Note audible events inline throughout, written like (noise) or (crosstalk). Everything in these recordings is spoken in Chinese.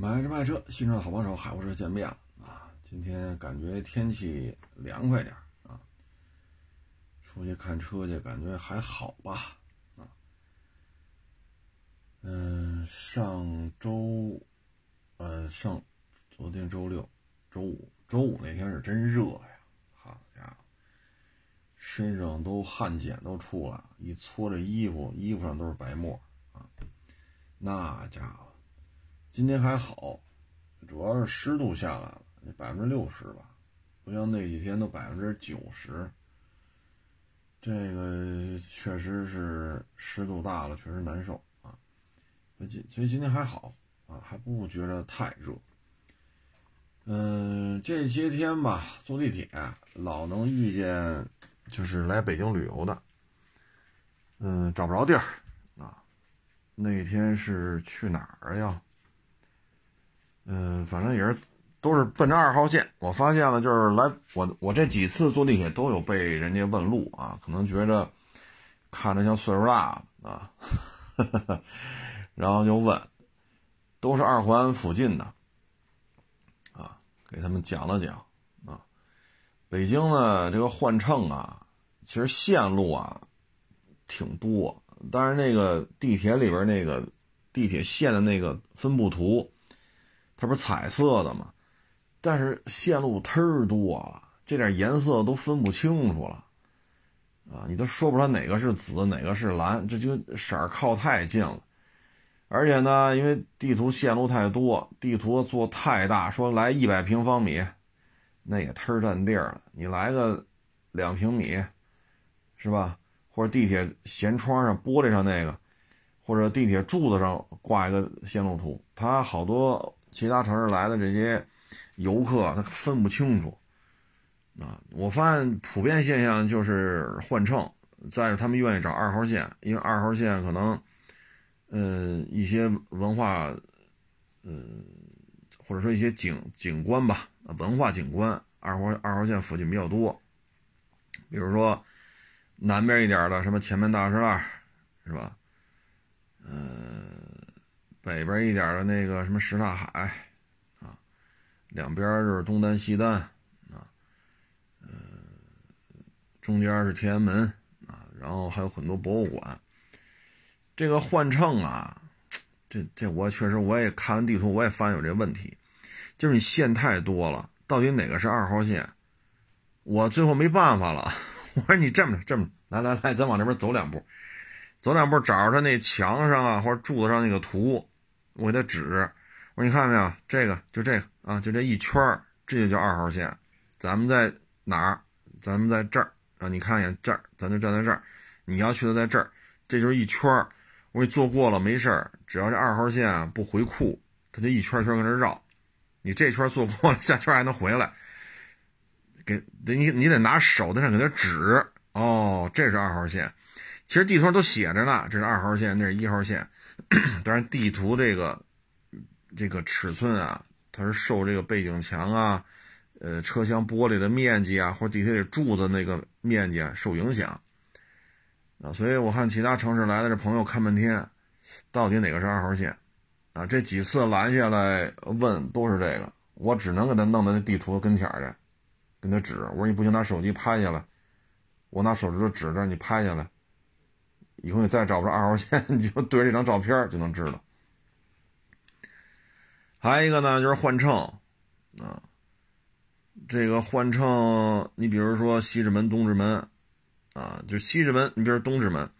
买车卖车，新车的好帮手，海沃车见面了啊！今天感觉天气凉快点啊，出去看车去，感觉还好吧啊。嗯，上周，呃，上昨天周六、周五、周五那天是真热呀，好家伙，身上都汗碱都出来，一搓这衣服，衣服上都是白沫啊，那家伙。今天还好，主要是湿度下来了，百分之六十吧，不像那几天都百分之九十。这个确实是湿度大了，确实难受啊。今所以今天还好啊，还不觉得太热。嗯，这些天吧，坐地铁老能遇见，就是来北京旅游的，嗯，找不着地儿啊。那天是去哪儿呀？嗯，反正也是，都是奔着二号线。我发现了，就是来我我这几次坐地铁都有被人家问路啊，可能觉着看着像岁数大啊，(laughs) 然后就问，都是二环附近的啊，给他们讲了讲啊。北京呢，这个换乘啊，其实线路啊挺多，但是那个地铁里边那个地铁线的那个分布图。它不是彩色的吗？但是线路忒儿多了，这点颜色都分不清楚了，啊，你都说不出来哪个是紫，哪个是蓝，这就色儿靠太近了。而且呢，因为地图线路太多，地图做太大，说来一百平方米，那也忒儿占地儿了。你来个两平米，是吧？或者地铁舷窗上、玻璃上那个，或者地铁柱子上挂一个线路图，它好多。其他城市来的这些游客，他分不清楚啊！我发现普遍现象就是换乘，再是他们愿意找二号线，因为二号线可能，呃，一些文化，呃，或者说一些景景观吧，文化景观，二号二号线附近比较多。比如说南边一点的什么前门大栅栏，是吧？嗯。北边一点的那个什么什刹海，啊，两边就是东单西单，啊，嗯，中间是天安门，啊，然后还有很多博物馆。这个换乘啊，这这我确实我也看完地图，我也发现有这问题，就是你线太多了，到底哪个是二号线？我最后没办法了，(laughs) 我说你这么这么来来来，咱往那边走两步，走两步找着他那墙上啊或者柱子上那个图。我给他指，我说你看到没有，这个就这个啊，就这一圈儿，这就叫二号线。咱们在哪儿？咱们在这儿啊，你看一眼这儿，咱就站在这儿。你要去的在这儿，这就是一圈儿。我给你坐过了没事儿，只要这二号线不回库，它就一圈圈跟这绕。你这圈坐过了，下圈还能回来。给得你你得拿手在那给他指哦，这是二号线。其实地图上都写着呢，这是二号线，那是一号线。当然，地图这个这个尺寸啊，它是受这个背景墙啊、呃车厢玻璃的面积啊，或者地铁里柱子那个面积啊受影响啊。所以我看其他城市来的这朋友看半天，到底哪个是二号线啊？这几次拦下来问都是这个，我只能给他弄到那地图跟前去，跟他指。我说你不行，拿手机拍下来，我拿手指头指着你拍下来。以后你再找不着二号线，(laughs) 你就对这张照片就能知道。还有一个呢，就是换乘啊，这个换乘，你比如说西直门、东直门啊，就西直门，你比如东直门，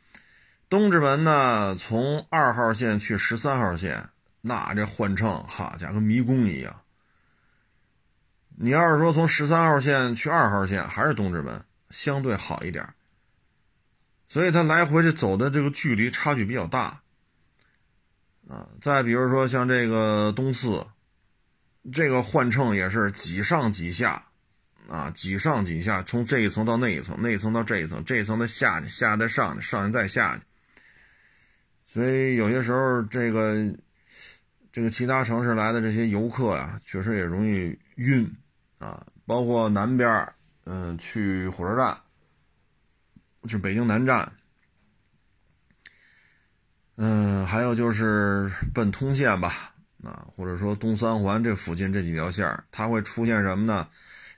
东直门呢，从二号线去十三号线，那这换乘，哈家跟迷宫一样。你要是说从十三号线去二号线，还是东直门相对好一点。所以它来回这走的这个距离差距比较大，啊，再比如说像这个东四，这个换乘也是几上几下，啊，几上几下，从这一层到那一层，那一层到这一层，这一层再下去，下再上去，上去再下去。所以有些时候这个这个其他城市来的这些游客呀，确实也容易晕，啊，包括南边，嗯，去火车站。是北京南站，嗯，还有就是奔通县吧，啊，或者说东三环这附近这几条线它会出现什么呢？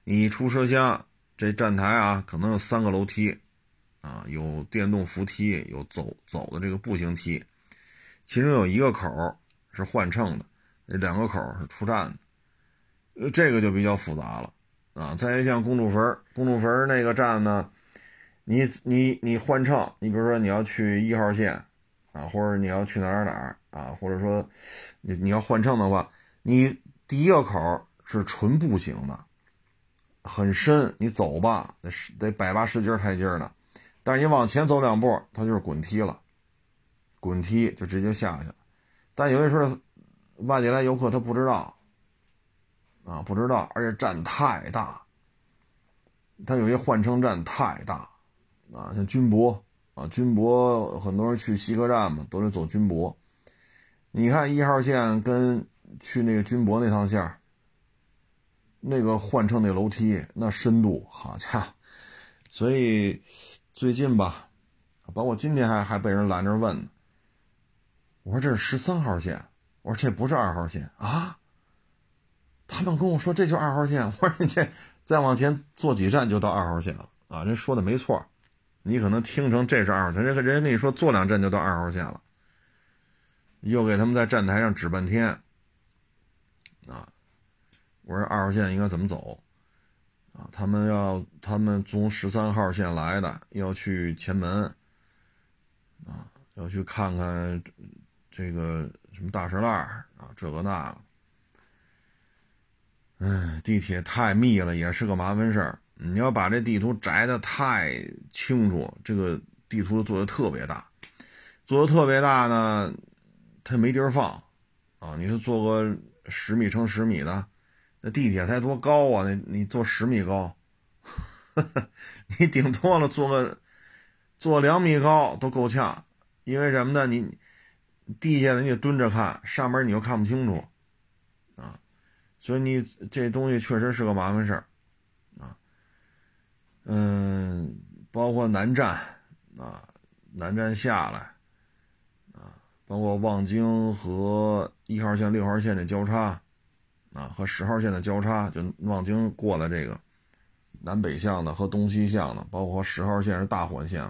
你出车厢，这站台啊，可能有三个楼梯，啊，有电动扶梯，有走走的这个步行梯，其中有一个口是换乘的，那两个口是出站的，这个就比较复杂了，啊，再像公主坟，公主坟那个站呢，你你你换乘，你比如说你要去一号线，啊，或者你要去哪儿哪儿啊，或者说你你要换乘的话，你第一个口是纯步行的。很深，你走吧，得得百八十阶台阶呢。但是你往前走两步，它就是滚梯了，滚梯就直接下去了。但有些时候外地来游客他不知道，啊，不知道，而且站太大，它有些换乘站太大，啊，像军博啊，军博很多人去西客站嘛，都得走军博。你看一号线跟去那个军博那趟线。那个换乘那楼梯那深度，好家伙！所以最近吧，包括今天还还被人拦着问呢，我说这是十三号线，我说这不是二号线啊。他们跟我说这就是二号线，我说你这再往前坐几站就到二号线了啊！人说的没错，你可能听成这是二号线，人人家跟你说坐两站就到二号线了，又给他们在站台上指半天啊。我说二号线应该怎么走？啊，他们要他们从十三号线来的，要去前门，啊，要去看看这个什么大石烂啊，这个那个。哎，地铁太密了，也是个麻烦事儿。你要把这地图摘的太清楚，这个地图做的特别大，做的特别大呢，它没地儿放，啊，你说做个十米乘十米的。那地铁才多高啊？那你坐十米高，(laughs) 你顶多了坐个坐两米高都够呛。因为什么呢？你地下的你得蹲着看，上面你又看不清楚啊。所以你这东西确实是个麻烦事儿。嗯，包括南站啊，南站下来啊，包括望京和一号线、六号线的交叉。啊，和十号线的交叉，就望京过来这个南北向的和东西向的，包括十号线是大环线，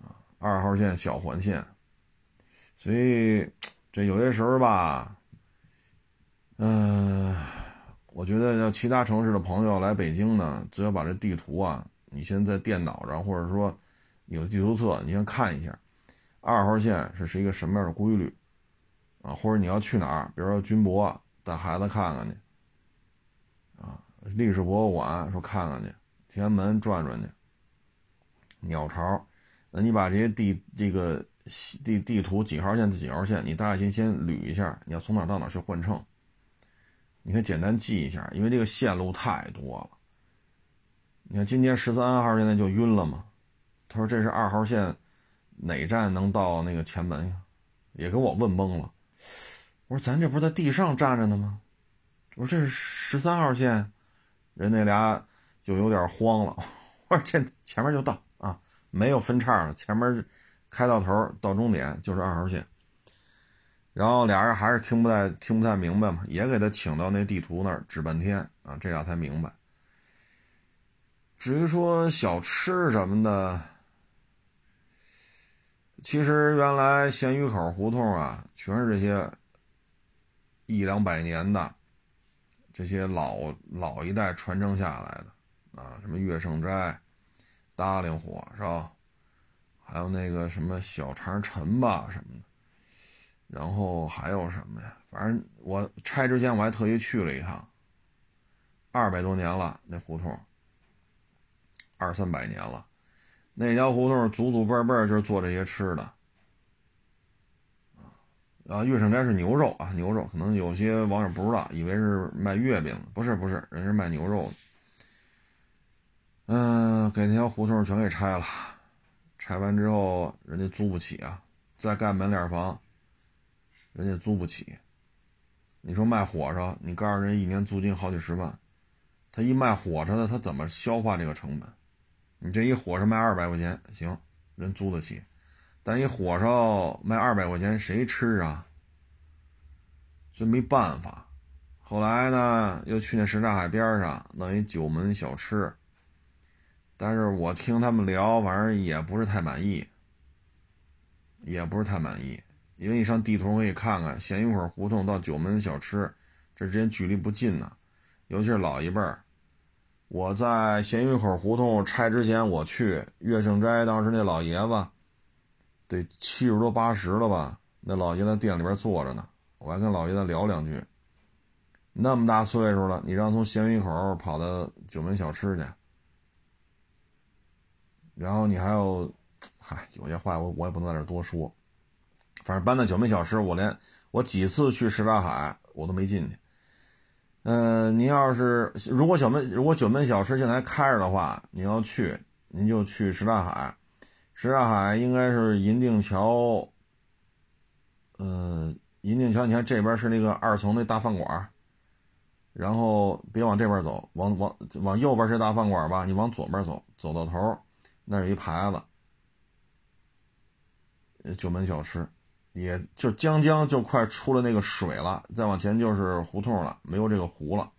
啊，二号线小环线，所以这有些时候吧，嗯，我觉得要其他城市的朋友来北京呢，最好把这地图啊，你先在电脑上，或者说有地图册，你先看一下，二号线是是一个什么样的规律，啊，或者你要去哪儿，比如说军博。带孩子看看去，啊，历史博物馆说看看去，天安门转转去，鸟巢，那你把这些地这个地地图几号线几号线，你大概先先捋一下，你要从哪到哪去换乘，你可以简单记一下，因为这个线路太多了。你看今天十三号现在就晕了嘛，他说这是二号线哪站能到那个前门呀？也给我问懵了。我说咱这不是在地上站着呢吗？我说这是十三号线，人那俩就有点慌了。我说这前面就到啊，没有分叉了，前面开到头到终点就是二号线。然后俩人还是听不太听不太明白嘛，也给他请到那地图那儿指半天啊，这俩才明白。至于说小吃什么的，其实原来咸鱼口胡同啊，全是这些。一两百年的这些老老一代传承下来的啊，什么月盛斋、大令火烧，还有那个什么小肠陈吧什么的，然后还有什么呀？反正我拆之前我还特意去了一趟，二百多年了那胡同，二三百年了，那条胡同祖祖辈辈就是做这些吃的。啊，月盛斋是牛肉啊，牛肉可能有些网友不知道，以为是卖月饼，不是不是，人是卖牛肉的。嗯，给那条胡同全给拆了，拆完之后人家租不起啊，再盖门脸房，人家租不起。你说卖火烧，你告诉人一年租金好几十万，他一卖火烧的，他怎么消化这个成本？你这一火烧卖二百块钱，行，人租得起。但一火烧卖二百块钱，谁吃啊？所以没办法。后来呢，又去那什刹海边上弄一九门小吃，但是我听他们聊，反正也不是太满意，也不是太满意。因为你上地图可以看看，咸鱼口胡同到九门小吃，这之间距离不近呢。尤其是老一辈儿，我在咸鱼口胡同拆之前，我去岳盛斋，当时那老爷子得七十多八十了吧？那老爷子店里边坐着呢，我还跟老爷子聊两句。那么大岁数了，你让从咸鱼口跑到九门小吃去，然后你还要，嗨，有些话我我也不能在这多说。反正搬到九门小吃，我连我几次去什刹海我都没进去。嗯，您要是如果小门如果九门小吃现在开着的话，你要去您就去什刹海。什刹海应该是银锭桥，呃，银锭桥，你看这边是那个二层那大饭馆，然后别往这边走，往往往右边是大饭馆吧，你往左边走，走到头那有一牌子，九门小吃。也就将将就快出了那个水了，再往前就是胡同了，没有这个湖了，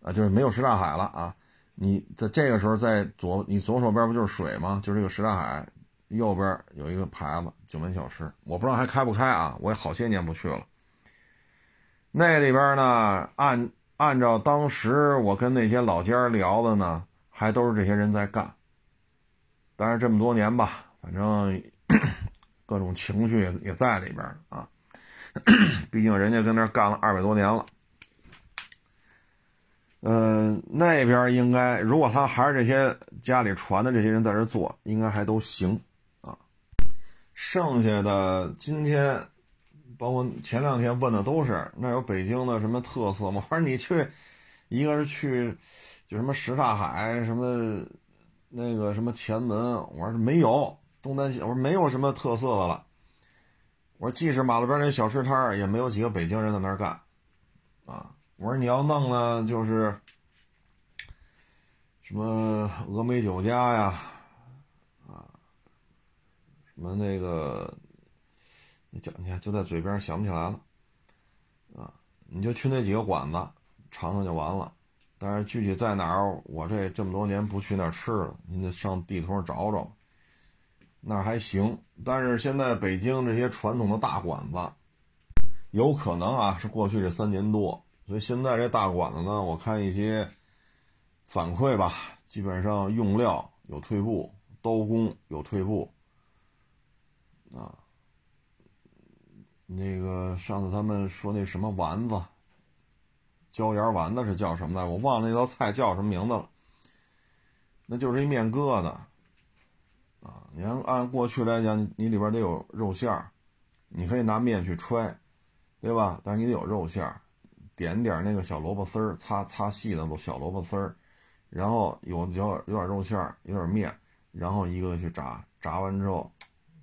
啊，就是没有什刹海了啊！你在这个时候在左，你左手边不就是水吗？就是这个什刹海，右边有一个牌子九门小吃，我不知道还开不开啊！我也好些年不去了。那里边呢，按按照当时我跟那些老家聊的呢，还都是这些人在干。但是这么多年吧，反正。各种情绪也也在里边啊，毕竟人家跟那干了二百多年了。嗯，那边应该如果他还是这些家里传的这些人在这做，应该还都行啊。剩下的今天，包括前两天问的都是那有北京的什么特色吗？我说你去，一个是去就什么什刹海，什么那个什么前门，我说没有。东单西，我说没有什么特色的了。我说即使马路边那小吃摊也没有几个北京人在那儿干，啊。我说你要弄呢，就是什么峨眉酒家呀，啊，什么那个，你讲你看就在嘴边想不起来了，啊，你就去那几个馆子尝尝就完了。但是具体在哪儿，我这这么多年不去那儿吃了，你得上地图上找找。那还行，但是现在北京这些传统的大馆子，有可能啊是过去这三年多，所以现在这大馆子呢，我看一些反馈吧，基本上用料有退步，刀工有退步，啊，那个上次他们说那什么丸子，椒盐丸子是叫什么来？我忘了那道菜叫什么名字了，那就是一面疙瘩。啊，你要按过去来讲，你里边得有肉馅儿，你可以拿面去揣，对吧？但是你得有肉馅儿，点点那个小萝卜丝儿，擦擦细的小萝卜丝儿，然后有有有点肉馅儿，有点面，然后一个个去炸，炸完之后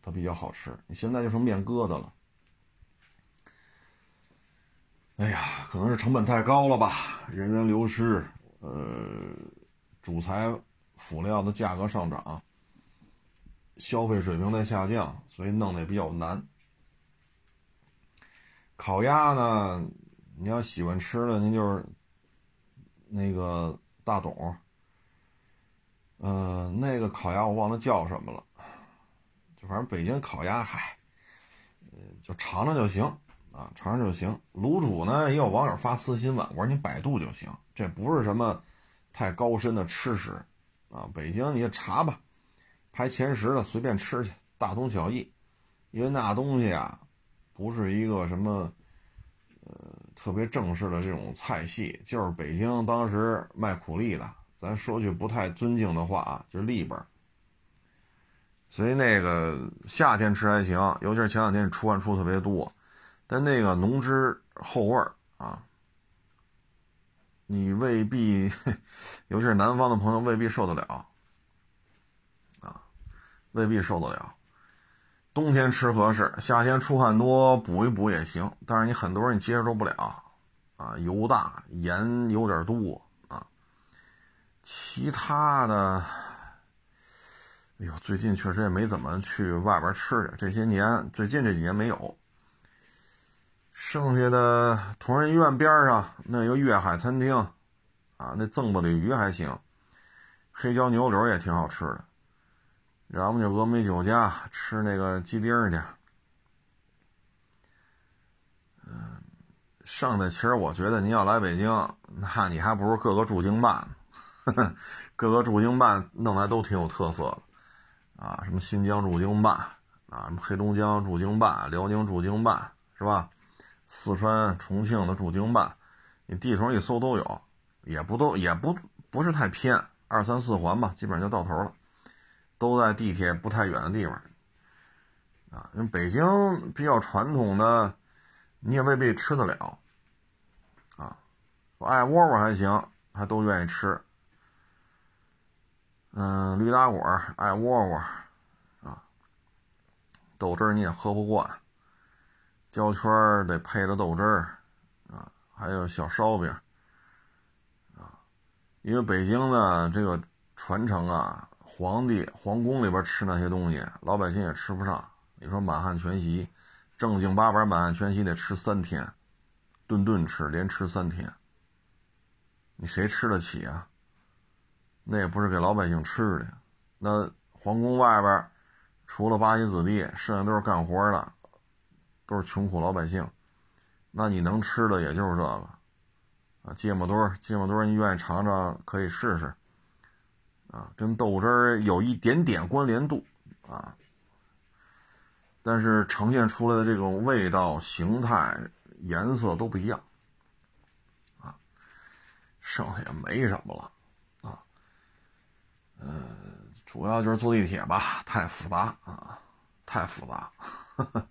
它比较好吃。你现在就成面疙瘩了，哎呀，可能是成本太高了吧，人员流失，呃，主材辅料的价格上涨。消费水平在下降，所以弄得也比较难。烤鸭呢，你要喜欢吃的，您就是那个大董。嗯，那个烤鸭我忘了叫什么了，就反正北京烤鸭，嗨，就尝尝就行啊，尝尝就行。卤煮呢，也有网友发私信问，我说你百度就行，这不是什么太高深的吃食啊。北京你就查吧。排前十的随便吃去，大同小异，因为那东西啊，不是一个什么，呃，特别正式的这种菜系，就是北京当时卖苦力的，咱说句不太尊敬的话啊，就是利本所以那个夏天吃还行，尤其是前两天出汗出特别多，但那个浓汁厚味儿啊，你未必，(laughs) 尤其是南方的朋友未必受得了。未必受得了，冬天吃合适，夏天出汗多补一补也行。但是你很多人你接受不了，啊，油大盐有点多啊。其他的，哎呦，最近确实也没怎么去外边吃去。这些年，最近这几年没有。剩下的同仁医院边上那个粤海餐厅，啊，那赠子鲤鱼还行，黑椒牛柳也挺好吃的。然后就峨眉酒家吃那个鸡丁去。嗯，剩下其实我觉得您要来北京，那你还不如各个驻京办，(laughs) 各个驻京办弄来都挺有特色的，啊，什么新疆驻京办，啊，什么黑龙江驻京办，辽宁驻京办，是吧？四川、重庆的驻京办，你地图上一搜都有，也不都也不不是太偏，二三四环吧，基本上就到头了，都在地铁不太远的地方。啊，因为北京比较传统的，你也未必吃得了。啊，爱窝窝还行，还都愿意吃。嗯，驴打滚、爱窝窝，啊，豆汁儿你也喝不惯。焦圈得配着豆汁儿，啊，还有小烧饼，啊，因为北京的这个传承啊，皇帝皇宫里边吃那些东西，老百姓也吃不上。你说满汉全席，正经八百满汉全席得吃三天，顿顿吃，连吃三天，你谁吃得起啊？那也不是给老百姓吃的，那皇宫外边除了八旗子弟，剩下都是干活的。都是穷苦老百姓，那你能吃的也就是这个，啊，芥末墩，芥末墩，你愿意尝尝可以试试，啊，跟豆汁儿有一点点关联度，啊，但是呈现出来的这种味道、形态、颜色都不一样，啊，剩下也没什么了，啊，嗯，主要就是坐地铁吧，太复杂啊，太复杂。(laughs)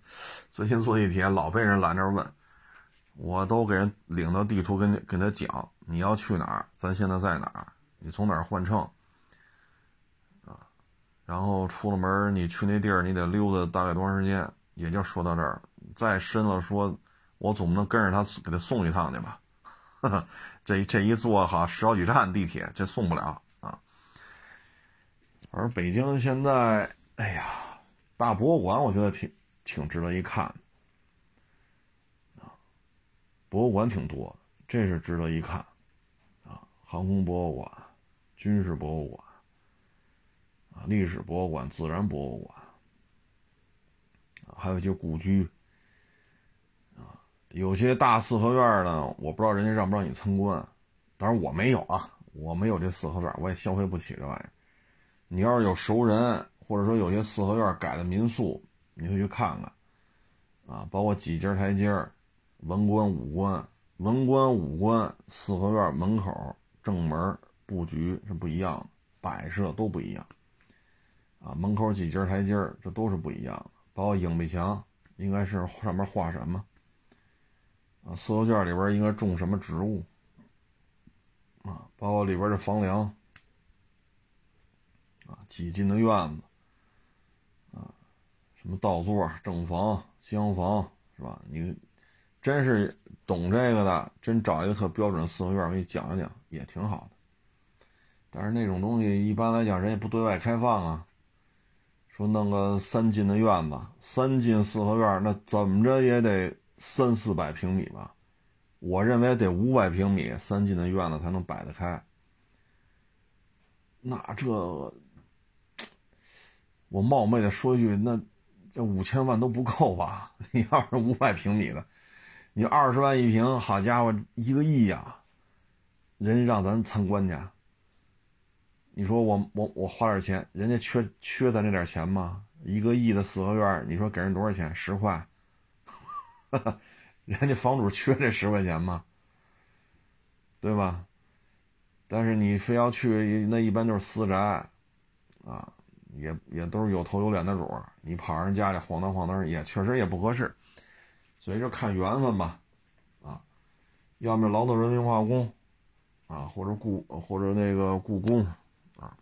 最近坐地铁老被人拦着问，我都给人领到地图跟跟他讲，你要去哪儿，咱现在在哪儿，你从哪儿换乘，然后出了门你去那地儿你得溜达大概多长时间，也就说到这儿，再深了说，我总不能跟着他给他送一趟去吧，(laughs) 这这一坐哈十好几站地铁，这送不了啊。而北京现在，哎呀，大博物馆我觉得挺。挺值得一看，啊，博物馆挺多，这是值得一看，啊，航空博物馆、军事博物馆，历史博物馆、自然博物馆，还有一些故居，啊，有些大四合院呢，我不知道人家让不让你参观，当然我没有啊，我没有这四合院，我也消费不起这玩意儿。你要是有熟人，或者说有些四合院改的民宿。你可以去看看，啊，包括几阶台阶文官、武官、文官、武官，四合院门口正门布局是不一样的，摆设都不一样，啊，门口几阶台阶这都是不一样的，包括影壁墙，应该是上面画什么，啊，四合院里边应该种什么植物，啊，包括里边的房梁，啊，几进的院子。啊什么倒座、正房、厢房，是吧？你真是懂这个的，真找一个特标准四合院，给你讲一讲，也挺好的。但是那种东西一般来讲，人也不对外开放啊。说弄个三进的院子，三进四合院，那怎么着也得三四百平米吧？我认为得五百平米三进的院子才能摆得开。那这，我冒昧的说一句，那。这五千万都不够吧？你要是五百平米的，你二十万一平，好家伙，一个亿呀！人让咱参观去，你说我我我花点钱，人家缺缺咱这点钱吗？一个亿的四合院，你说给人多少钱？十块？(laughs) 人家房主缺这十块钱吗？对吧？但是你非要去，那一般就是私宅，啊。也也都是有头有脸的主儿，你跑人家里晃荡晃荡，也确实也不合适，所以就看缘分吧，啊，要么劳动人民化工，啊，或者故或者那个故宫，啊，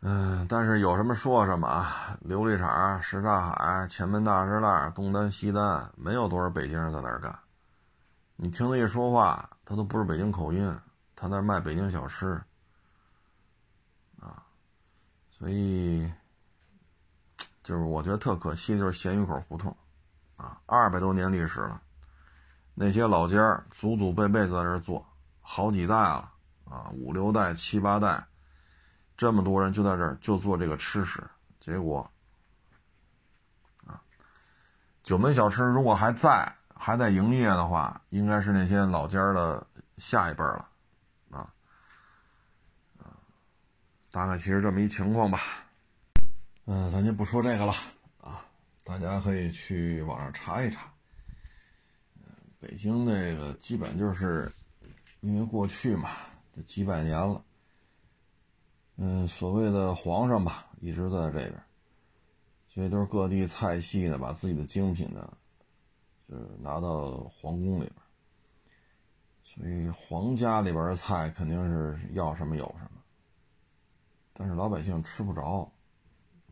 嗯，但是有什么说什么啊，琉璃厂、什刹海、前门大栅栏、东单西单，没有多少北京人在那儿干，你听他一说话，他都不是北京口音，他那卖北京小吃。啊所以，就是我觉得特可惜，就是咸鱼口胡同，啊，二百多年历史了。那些老家祖祖辈辈在这做，好几代了啊，五六代、七八代，这么多人就在这儿就做这个吃食。结果啊，九门小吃如果还在还在营业的话，应该是那些老家的下一辈了啊啊，大概其实这么一情况吧。嗯，咱就不说这个了啊，大家可以去网上查一查。北京那个基本就是，因为过去嘛，这几百年了，嗯，所谓的皇上吧，一直在这边，所以都是各地菜系呢，把自己的精品呢，就是拿到皇宫里边，所以皇家里边的菜肯定是要什么有什么，但是老百姓吃不着，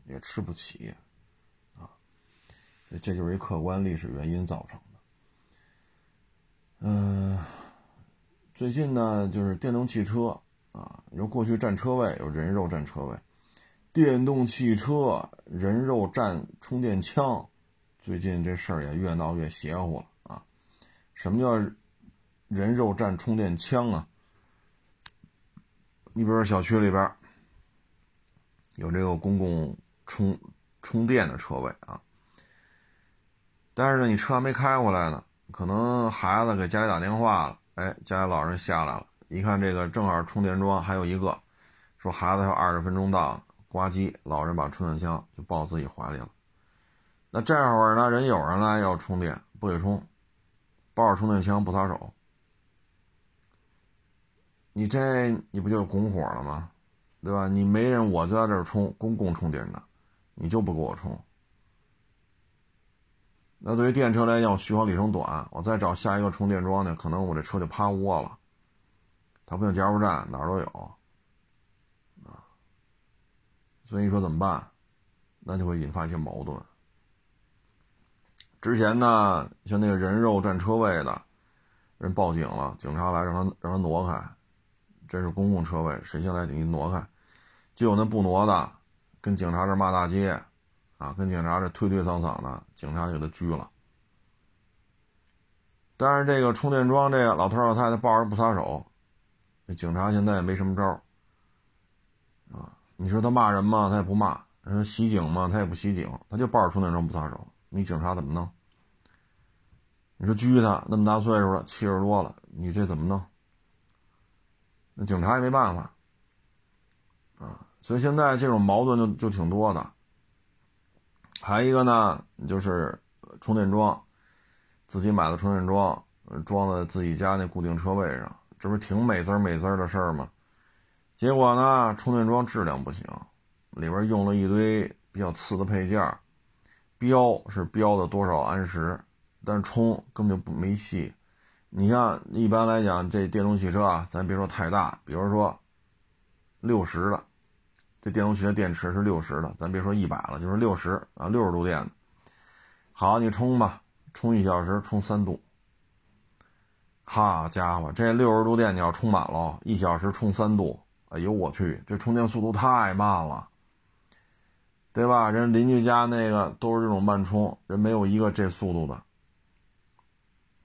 也吃不起，啊，这就是一客观历史原因造成的。嗯，最近呢，就是电动汽车啊，你说过去占车位有人肉占车位，电动汽车人肉占充电枪，最近这事儿也越闹越邪乎了啊！什么叫人肉占充电枪啊？你比如说小区里边有这个公共充充电的车位啊，但是呢，你车还没开回来呢。可能孩子给家里打电话了，哎，家里老人下来了，一看这个正好充电桩还有一个，说孩子还有二十分钟到，呱唧，老人把充电枪就抱自己怀里了。那这会儿呢，人有人来要充电，不给充，抱着充电枪不撒手，你这你不就拱火了吗？对吧？你没人，我就在这充公共充电的，你就不给我充。那对于电车来讲，续航里程短，我再找下一个充电桩呢，可能我这车就趴窝了。它不像加油站，哪儿都有，啊，所以你说怎么办？那就会引发一些矛盾。之前呢，像那个人肉占车位的，人报警了，警察来让他让他挪开，这是公共车位，谁先来你挪开？就有那不挪的，跟警察这骂大街。啊，跟警察这推推搡搡的，警察就给他拘了。但是这个充电桩，这个老头老太太抱着不撒手，这警察现在也没什么招啊，你说他骂人吗？他也不骂。说袭警吗？他也不袭警，他就抱着充电桩不撒手。你警察怎么弄？你说拘他那么大岁数了，七十多了，你这怎么弄？那警察也没办法啊。所以现在这种矛盾就就挺多的。还有一个呢，就是充电桩，自己买的充电桩，装在自己家那固定车位上，这不是挺美滋美滋的事儿吗？结果呢，充电桩质量不行，里边用了一堆比较次的配件，标是标的多少安时，但是充根本就不没戏。你像一般来讲，这电动汽车啊，咱别说太大，比如说六十的。这电动汽车电池是六十的，咱别说一百了，就是六十啊，六十度电的。好，你充吧，充一小时充三度。好家伙，这六十度电你要充满了，一小时充三度，哎呦我去，这充电速度太慢了，对吧？人邻居家那个都是这种慢充，人没有一个这速度的。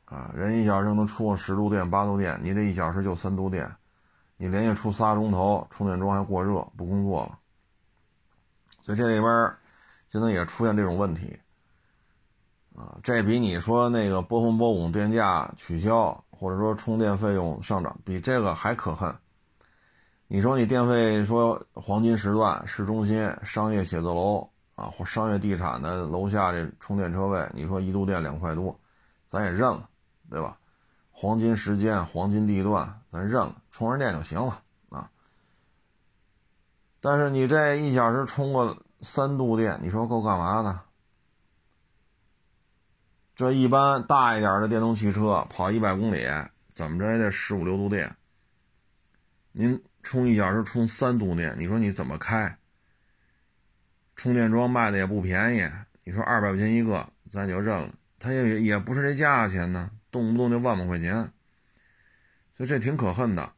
啊，人一小时能充个十度电、八度电，你这一小时就三度电。你连续出仨钟头，充电桩还过热，不工作了。所以这里边现在也出现这种问题啊，这比你说那个波峰波谷电价取消，或者说充电费用上涨，比这个还可恨。你说你电费说黄金时段、市中心、商业写字楼啊，或商业地产的楼下这充电车位，你说一度电两块多，咱也认了，对吧？黄金时间、黄金地段，咱认了，充上电就行了啊。但是你这一小时充个三度电，你说够干嘛的？这一般大一点的电动汽车跑一百公里，怎么着也得十五六度电。您充一小时充三度电，你说你怎么开？充电桩卖的也不便宜，你说二百块钱一个，咱就认了，它也也不是这价钱呢。动不动就万把块钱，所以这挺可恨的。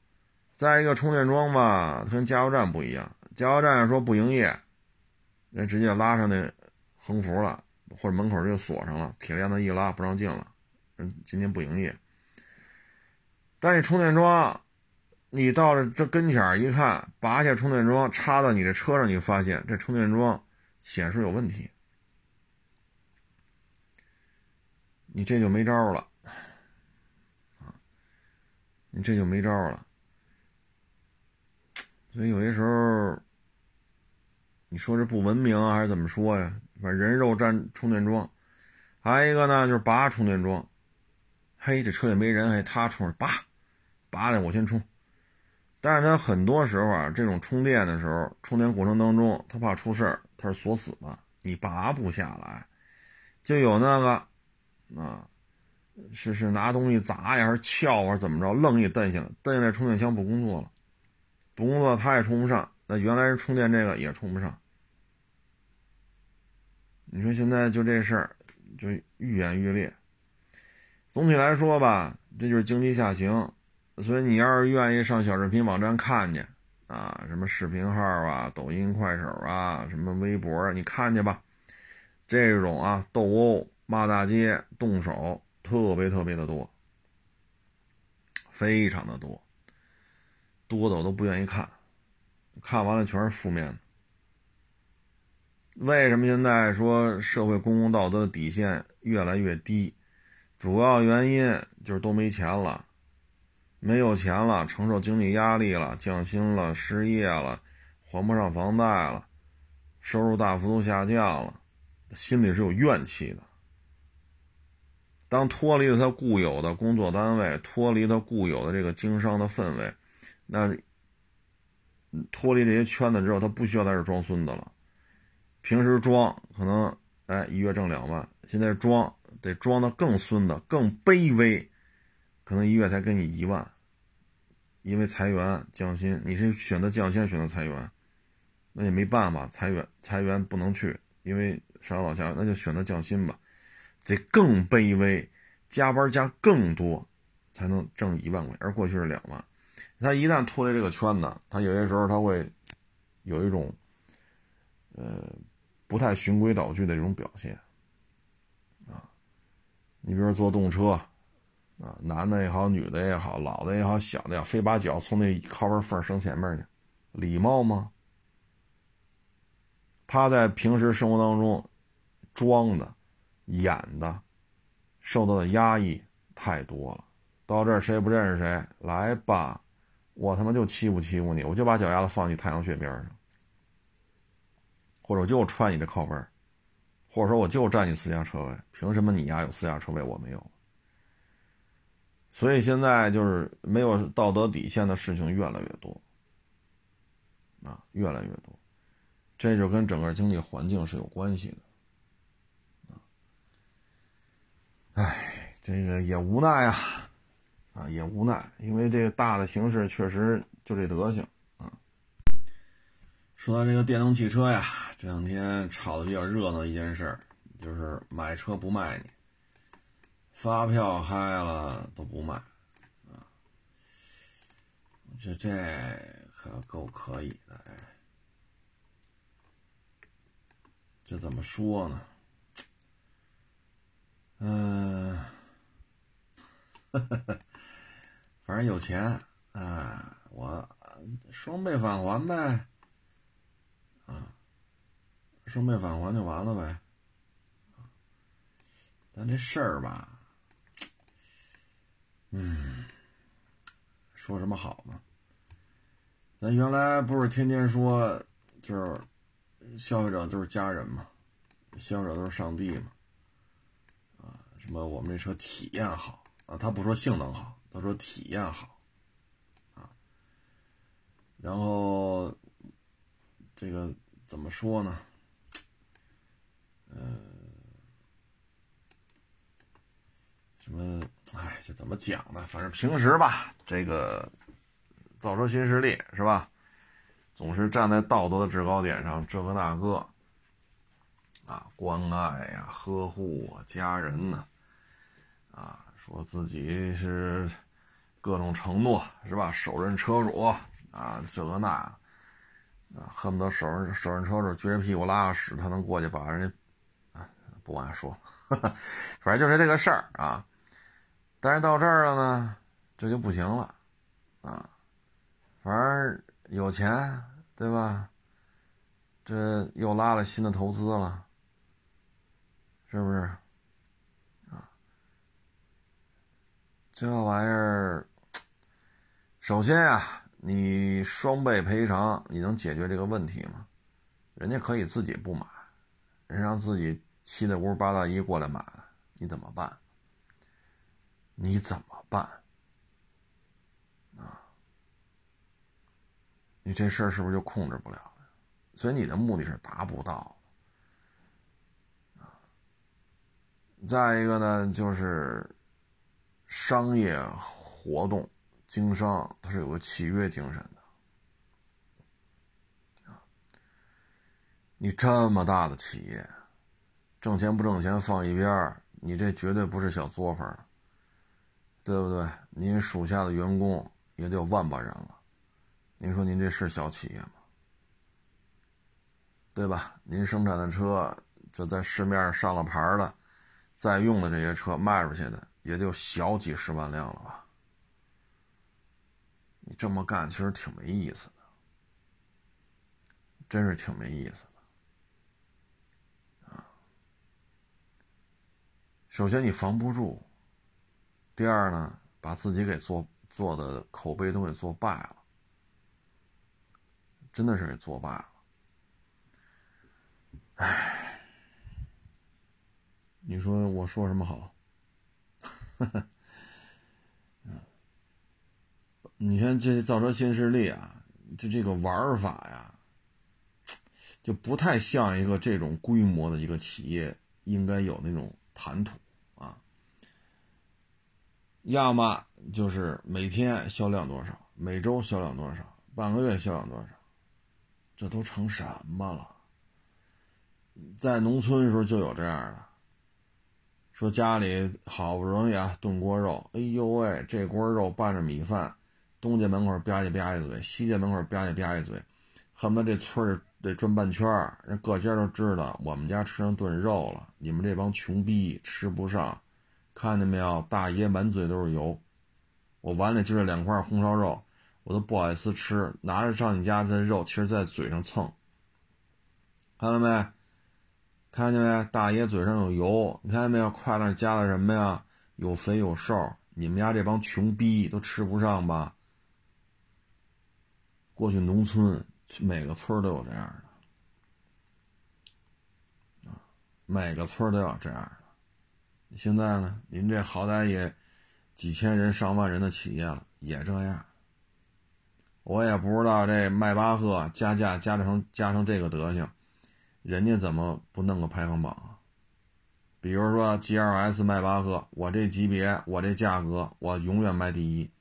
再一个，充电桩吧，它跟加油站不一样。加油站说不营业，人直接拉上那横幅了，或者门口就锁上了，铁链子一拉不让进了，嗯，今天不营业。但是充电桩，你到了这跟前一看，拔下充电桩插到你的车上，你发现这充电桩显示有问题，你这就没招了，你这就没招了。所以有些时候，你说这不文明，还是怎么说呀？反正人肉占充电桩，还有一个呢，就是拔充电桩。嘿，这车也没人，还他充拔。拔来我先充，但是他很多时候啊，这种充电的时候，充电过程当中，他怕出事儿，他是锁死的，你拔不下来。就有那个，啊，是是拿东西砸呀，还是撬啊，怎么着，愣一蹬下来，蹬下来充电枪不工作了，不工作他也充不上，那原来是充电这个也充不上。你说现在就这事儿，就愈演愈烈。总体来说吧，这就是经济下行。所以你要是愿意上小视频网站看去，啊，什么视频号啊、抖音、快手啊、什么微博，你看去吧。这种啊，斗殴、骂大街、动手，特别特别的多，非常的多，多的我都不愿意看，看完了全是负面的。为什么现在说社会公共道德的底线越来越低？主要原因就是都没钱了。没有钱了，承受经济压力了，降薪了，失业了，还不上房贷了，收入大幅度下降了，心里是有怨气的。当脱离了他固有的工作单位，脱离他固有的这个经商的氛围，那脱离这些圈子之后，他不需要在这装孙子了。平时装可能哎一月挣两万，现在装得装的更孙子，更卑微。可能一月才给你一万，因为裁员降薪，你是选择降薪，选择裁员，那也没办法，裁员裁员不能去，因为上有老下，那就选择降薪吧，得更卑微，加班加更多，才能挣一万块，而过去是两万。他一旦脱离这个圈子，他有些时候他会有一种，呃，不太循规蹈矩的这种表现，啊，你比如说坐动车。啊，男的也好，女的也好，老的也好，小的也好，非把脚从那靠边缝伸前面去，礼貌吗？他在平时生活当中装的、演的，受到的压抑太多了。到这儿谁也不认识谁，来吧，我他妈就欺负欺负你，我就把脚丫子放你太阳穴边上，或者我就踹你这靠背，或者说我就占你私家车位，凭什么你家有私家车位，我没有？所以现在就是没有道德底线的事情越来越多，啊，越来越多，这就跟整个经济环境是有关系的，啊，哎，这个也无奈啊，啊，也无奈，因为这个大的形势确实就这德行。说到这个电动汽车呀，这两天炒的比较热闹一件事儿，就是买车不卖你。发票嗨了都不卖，啊，这这可够可以的哎，这怎么说呢？嗯，(laughs) 反正有钱啊，我双倍返还呗，啊，双倍返还就完了呗，但这事儿吧。嗯，说什么好呢？咱原来不是天天说，就是消费者都是家人嘛，消费者都是上帝嘛，啊，什么我们这车体验好啊，他不说性能好，他说体验好，啊，然后这个怎么说呢？嗯。什么？哎，这怎么讲呢？反正平时吧，这个造车新势力是吧？总是站在道德的制高点上，这个那个啊，关爱呀、呵护啊、家人呢，啊，说自己是各种承诺是吧？首任车主啊，这个那啊，恨不得首任首任车主撅着屁股拉个屎，他能过去把人家啊不往下说，(laughs) 反正就是这个事儿啊。但是到这儿了呢，这就不行了啊。反正有钱，对吧？这又拉了新的投资了，是不是？啊，这玩意儿，首先呀，你双倍赔偿，你能解决这个问题吗？人家可以自己不买，人让自己七大姑八大姨过来买了，你怎么办？你怎么办？啊，你这事儿是不是就控制不了了？所以你的目的是达不到。再一个呢，就是商业活动、经商，它是有个契约精神的。你这么大的企业，挣钱不挣钱放一边儿，你这绝对不是小作坊，对不对？您属下的员工也得有万把人了，您说您这是小企业吗？对吧？您生产的车，这在市面上上了牌的，在用的这些车卖出去的，也就小几十万辆了吧？你这么干其实挺没意思的，真是挺没意思的。首先你防不住，第二呢，把自己给做做的口碑都给做败了，真的是给做败了。哎，你说我说什么好？(laughs) 你看这造车新势力啊，就这个玩法呀，就不太像一个这种规模的一个企业应该有那种。谈吐啊，要么就是每天销量多少，每周销量多少，半个月销量多少，这都成什么了？在农村的时候就有这样的，说家里好不容易啊炖锅肉，哎呦喂，这锅肉拌着米饭，东家门口吧唧吧唧嘴，西家门口吧唧吧唧嘴，恨不得这村儿。得转半圈儿，人各家都知道我们家吃上炖肉了，你们这帮穷逼吃不上，看见没有？大爷满嘴都是油，我碗里就这两块红烧肉，我都不好意思吃，拿着上你家的肉，其实在嘴上蹭，看到没？看见没？大爷嘴上有油，你看见没有？筷子上夹的什么呀？有肥有瘦，你们家这帮穷逼都吃不上吧？过去农村。每个村都有这样的，啊，每个村都有这样的。现在呢，您这好歹也几千人、上万人的企业了，也这样。我也不知道这迈巴赫加价加成加成这个德行，人家怎么不弄个排行榜啊？比如说 GLS 迈巴赫，我这级别，我这价格，我永远卖第一。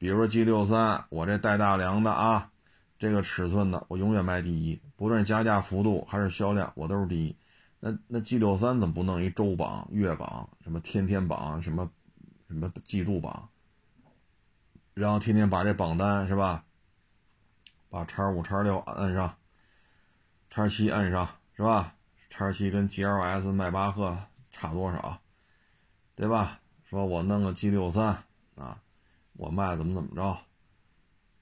比如说 G 六三，我这带大梁的啊。这个尺寸的，我永远卖第一，不论加价幅度还是销量，我都是第一。那那 G 六三怎么不弄一周榜、月榜、什么天天榜、什么什么季度榜，然后天天把这榜单是吧？把叉五、叉六摁上，叉七摁上是吧？叉七跟 GLS 迈巴赫差多少，对吧？说我弄个 G 六三啊，我卖怎么怎么着，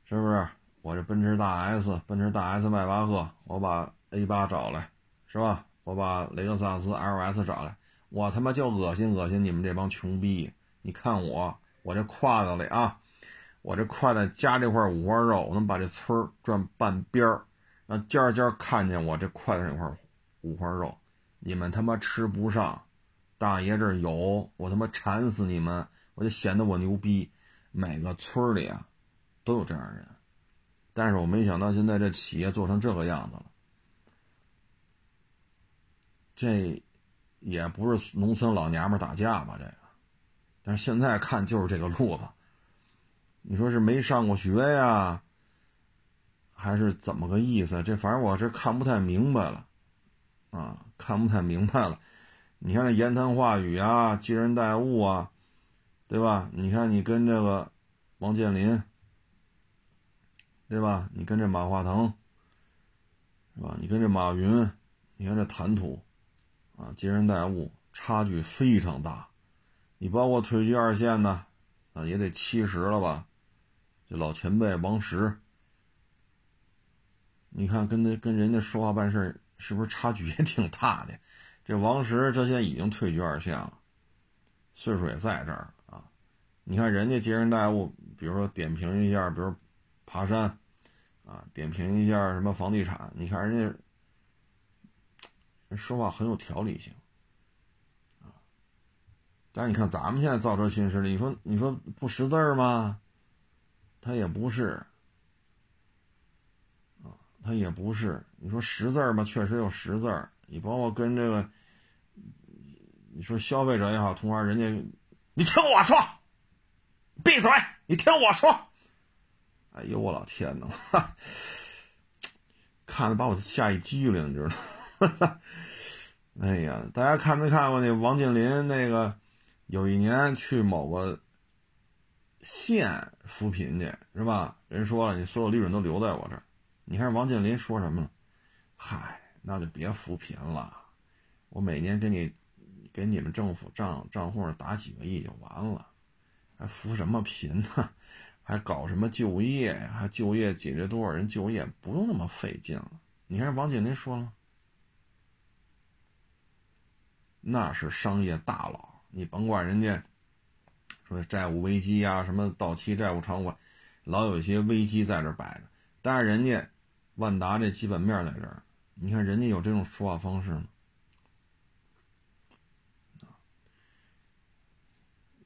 是不是？我这奔驰大 S，奔驰大 S 迈巴赫，我把 A 八找来，是吧？我把雷克萨斯 LS 找来，我他妈就恶心恶心你们这帮穷逼！你看我，我这胯子里啊，我这胯子夹这块五花肉，我能把这村转半边儿，让家家看见我这胯子这块五花肉，你们他妈吃不上，大爷这儿有，我他妈馋死你们，我就显得我牛逼。每个村里啊，都有这样的人。但是我没想到现在这企业做成这个样子了，这也不是农村老娘们打架吧？这个，但是现在看就是这个路子。你说是没上过学呀，还是怎么个意思？这反正我是看不太明白了，啊，看不太明白了。你看这言谈话语啊，接人待物啊，对吧？你看你跟这个王健林。对吧？你跟这马化腾，是吧？你跟这马云，你看这谈吐，啊，接人待物差距非常大。你包括退居二线呢，啊，也得七十了吧？这老前辈王石，你看跟那跟人家说话办事是不是差距也挺大的？这王石这现在已经退居二线了，岁数也在这儿。你看人家接人待物，比如说点评一下，比如爬山，啊，点评一下什么房地产，你看人家说话很有条理性。但是你看，咱们现在造车新势力，你说你说不识字吗？他也不是，啊，他也不是。你说识字儿吧，确实有识字儿。你包括跟这个，你说消费者也好，同行人家，你听我说，闭嘴，你听我说。哎呦我老天呐，(laughs) 看的把我吓一激灵，你知道吗？(laughs) 哎呀，大家看没看过那王健林那个？有一年去某个县扶贫去，是吧？人说了，你所有利润都留在我这儿。你看王健林说什么了？嗨，那就别扶贫了，我每年给你给你们政府账账户上打几个亿就完了，还扶什么贫呢？还搞什么就业呀？还就业解决多少人就业？不用那么费劲了。你看王健林说了，那是商业大佬。你甭管人家说债务危机啊，什么到期债务偿还，老有一些危机在这摆着。但是人家万达这基本面在这儿，你看人家有这种说话方式吗？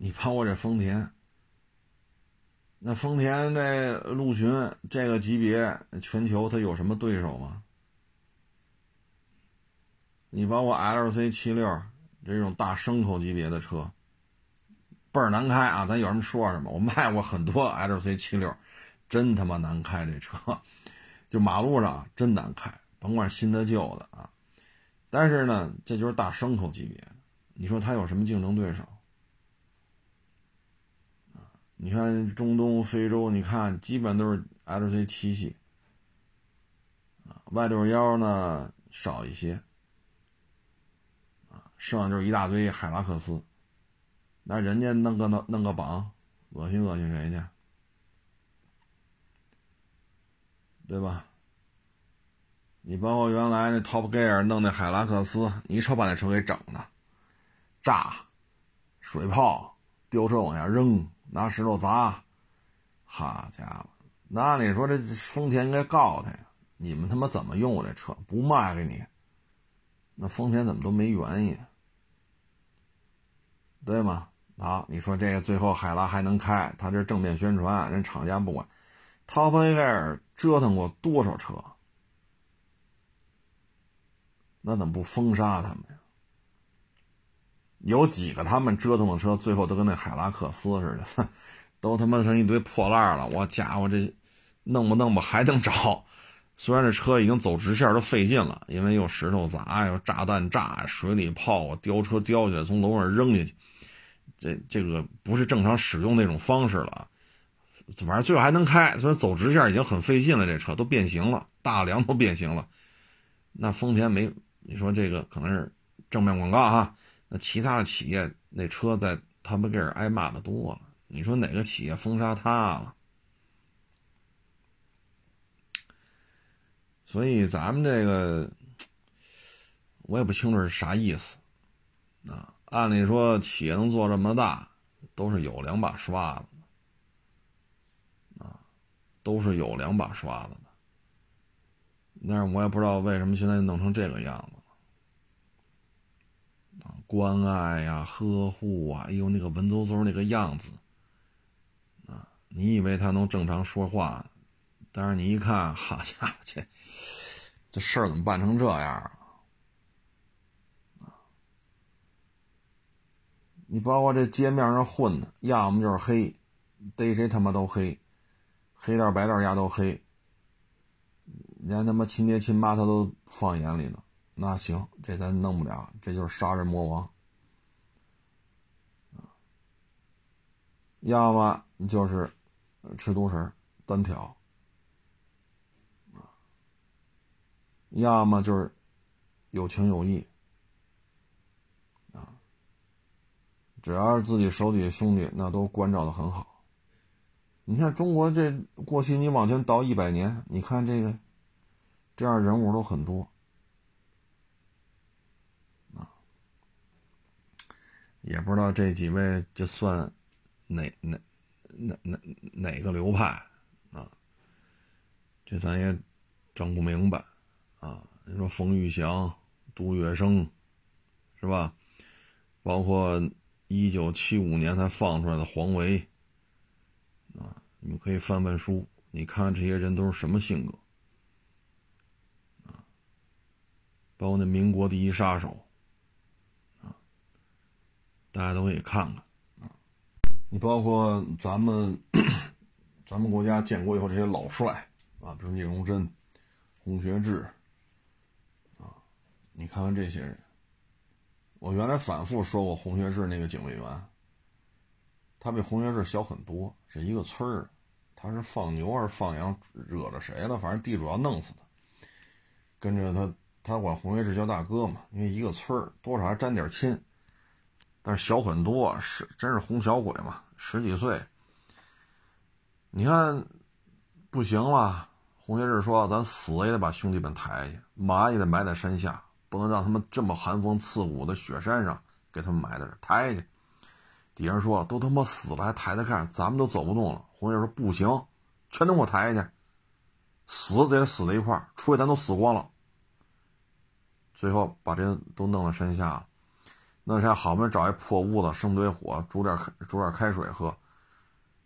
你包括这丰田，那丰田这陆巡这个级别，全球它有什么对手吗？你包括 LC 七六。这种大牲口级别的车，倍儿难开啊！咱有什么说什么。我卖过很多 L C 七六，真他妈难开这车，(laughs) 就马路上真难开，甭管新的旧的啊。但是呢，这就是大牲口级别，你说它有什么竞争对手？你看中东、非洲，你看基本都是 L C 七系，啊，Y 六幺呢少一些。剩下就是一大堆海拉克斯，那人家弄个弄弄个榜，恶心恶心谁去？对吧？你包括原来那 Top Gear 弄那海拉克斯，你一瞅把那车给整的，炸，水泡，丢车往下扔，拿石头砸，好家伙！那你说这丰田应该告他呀？你们他妈怎么用我这车？不卖给你？那丰田怎么都没原因？对吗？好，你说这个最后海拉还能开？他这正面宣传，人厂家不管。Top Gear 折腾过多少车？那怎么不封杀他们呀？有几个他们折腾的车，最后都跟那海拉克斯似的，(laughs) 都他妈成一堆破烂了。我家伙，这弄不弄吧还能找？虽然这车已经走直线都费劲了，因为有石头砸，有炸弹炸，水里泡啊，吊车吊起来，从楼上扔下去。这这个不是正常使用那种方式了，反正最后还能开。虽然走直线已经很费劲了，这车都变形了，大梁都变形了。那丰田没，你说这个可能是正面广告哈。那其他的企业那车在他们这儿挨骂的多了。你说哪个企业封杀他了？所以咱们这个我也不清楚是啥意思啊。按理说，企业能做这么大，都是有两把刷子的，啊，都是有两把刷子的。但是我也不知道为什么现在弄成这个样子，关爱呀，呵护啊，哎呦，那个文绉绉那个样子，啊，你以为他能正常说话，但是你一看，好家伙，这这事儿怎么办成这样啊？你包括这街面上混的，要么就是黑，逮谁他妈都黑，黑道白道丫都黑，连他妈亲爹亲妈他都放眼里了，那行，这咱弄不了，这就是杀人魔王。要么就是吃独食单挑。要么就是有情有义。只要是自己手底下兄弟，那都关照的很好。你看中国这过去，你往前倒一百年，你看这个这样人物都很多也不知道这几位这算哪哪哪哪哪个流派啊？这咱也整不明白啊。你说冯玉祥、杜月笙，是吧？包括一九七五年才放出来的黄维，啊，你们可以翻翻书，你看这些人都是什么性格，啊，包括那民国第一杀手，大家都可以看看，啊，你包括咱们咱们国家建国以后这些老帅，啊，比如聂荣臻、洪学智。啊你看看这些人，我原来反复说过洪学智那个警卫员，他比洪学智小很多，是一个村儿，他是放牛还是放羊，惹着谁了？反正地主要弄死他，跟着他，他管洪学智叫大哥嘛，因为一个村儿多少还沾点亲，但是小很多，是真是哄小鬼嘛，十几岁，你看不行了，洪学智说咱死也得把兄弟们抬下去，马也得埋在山下。不能让他们这么寒风刺骨的雪山上给他们埋在这抬下去。底下人说，都他妈死了还抬抬看，咱们都走不动了。红叶说不行，全都给我抬下去，死得死在一块儿，除非咱都死光了。最后把这都弄到山下了，那啥好不容易找一破屋子生堆火，煮点煮点开水喝。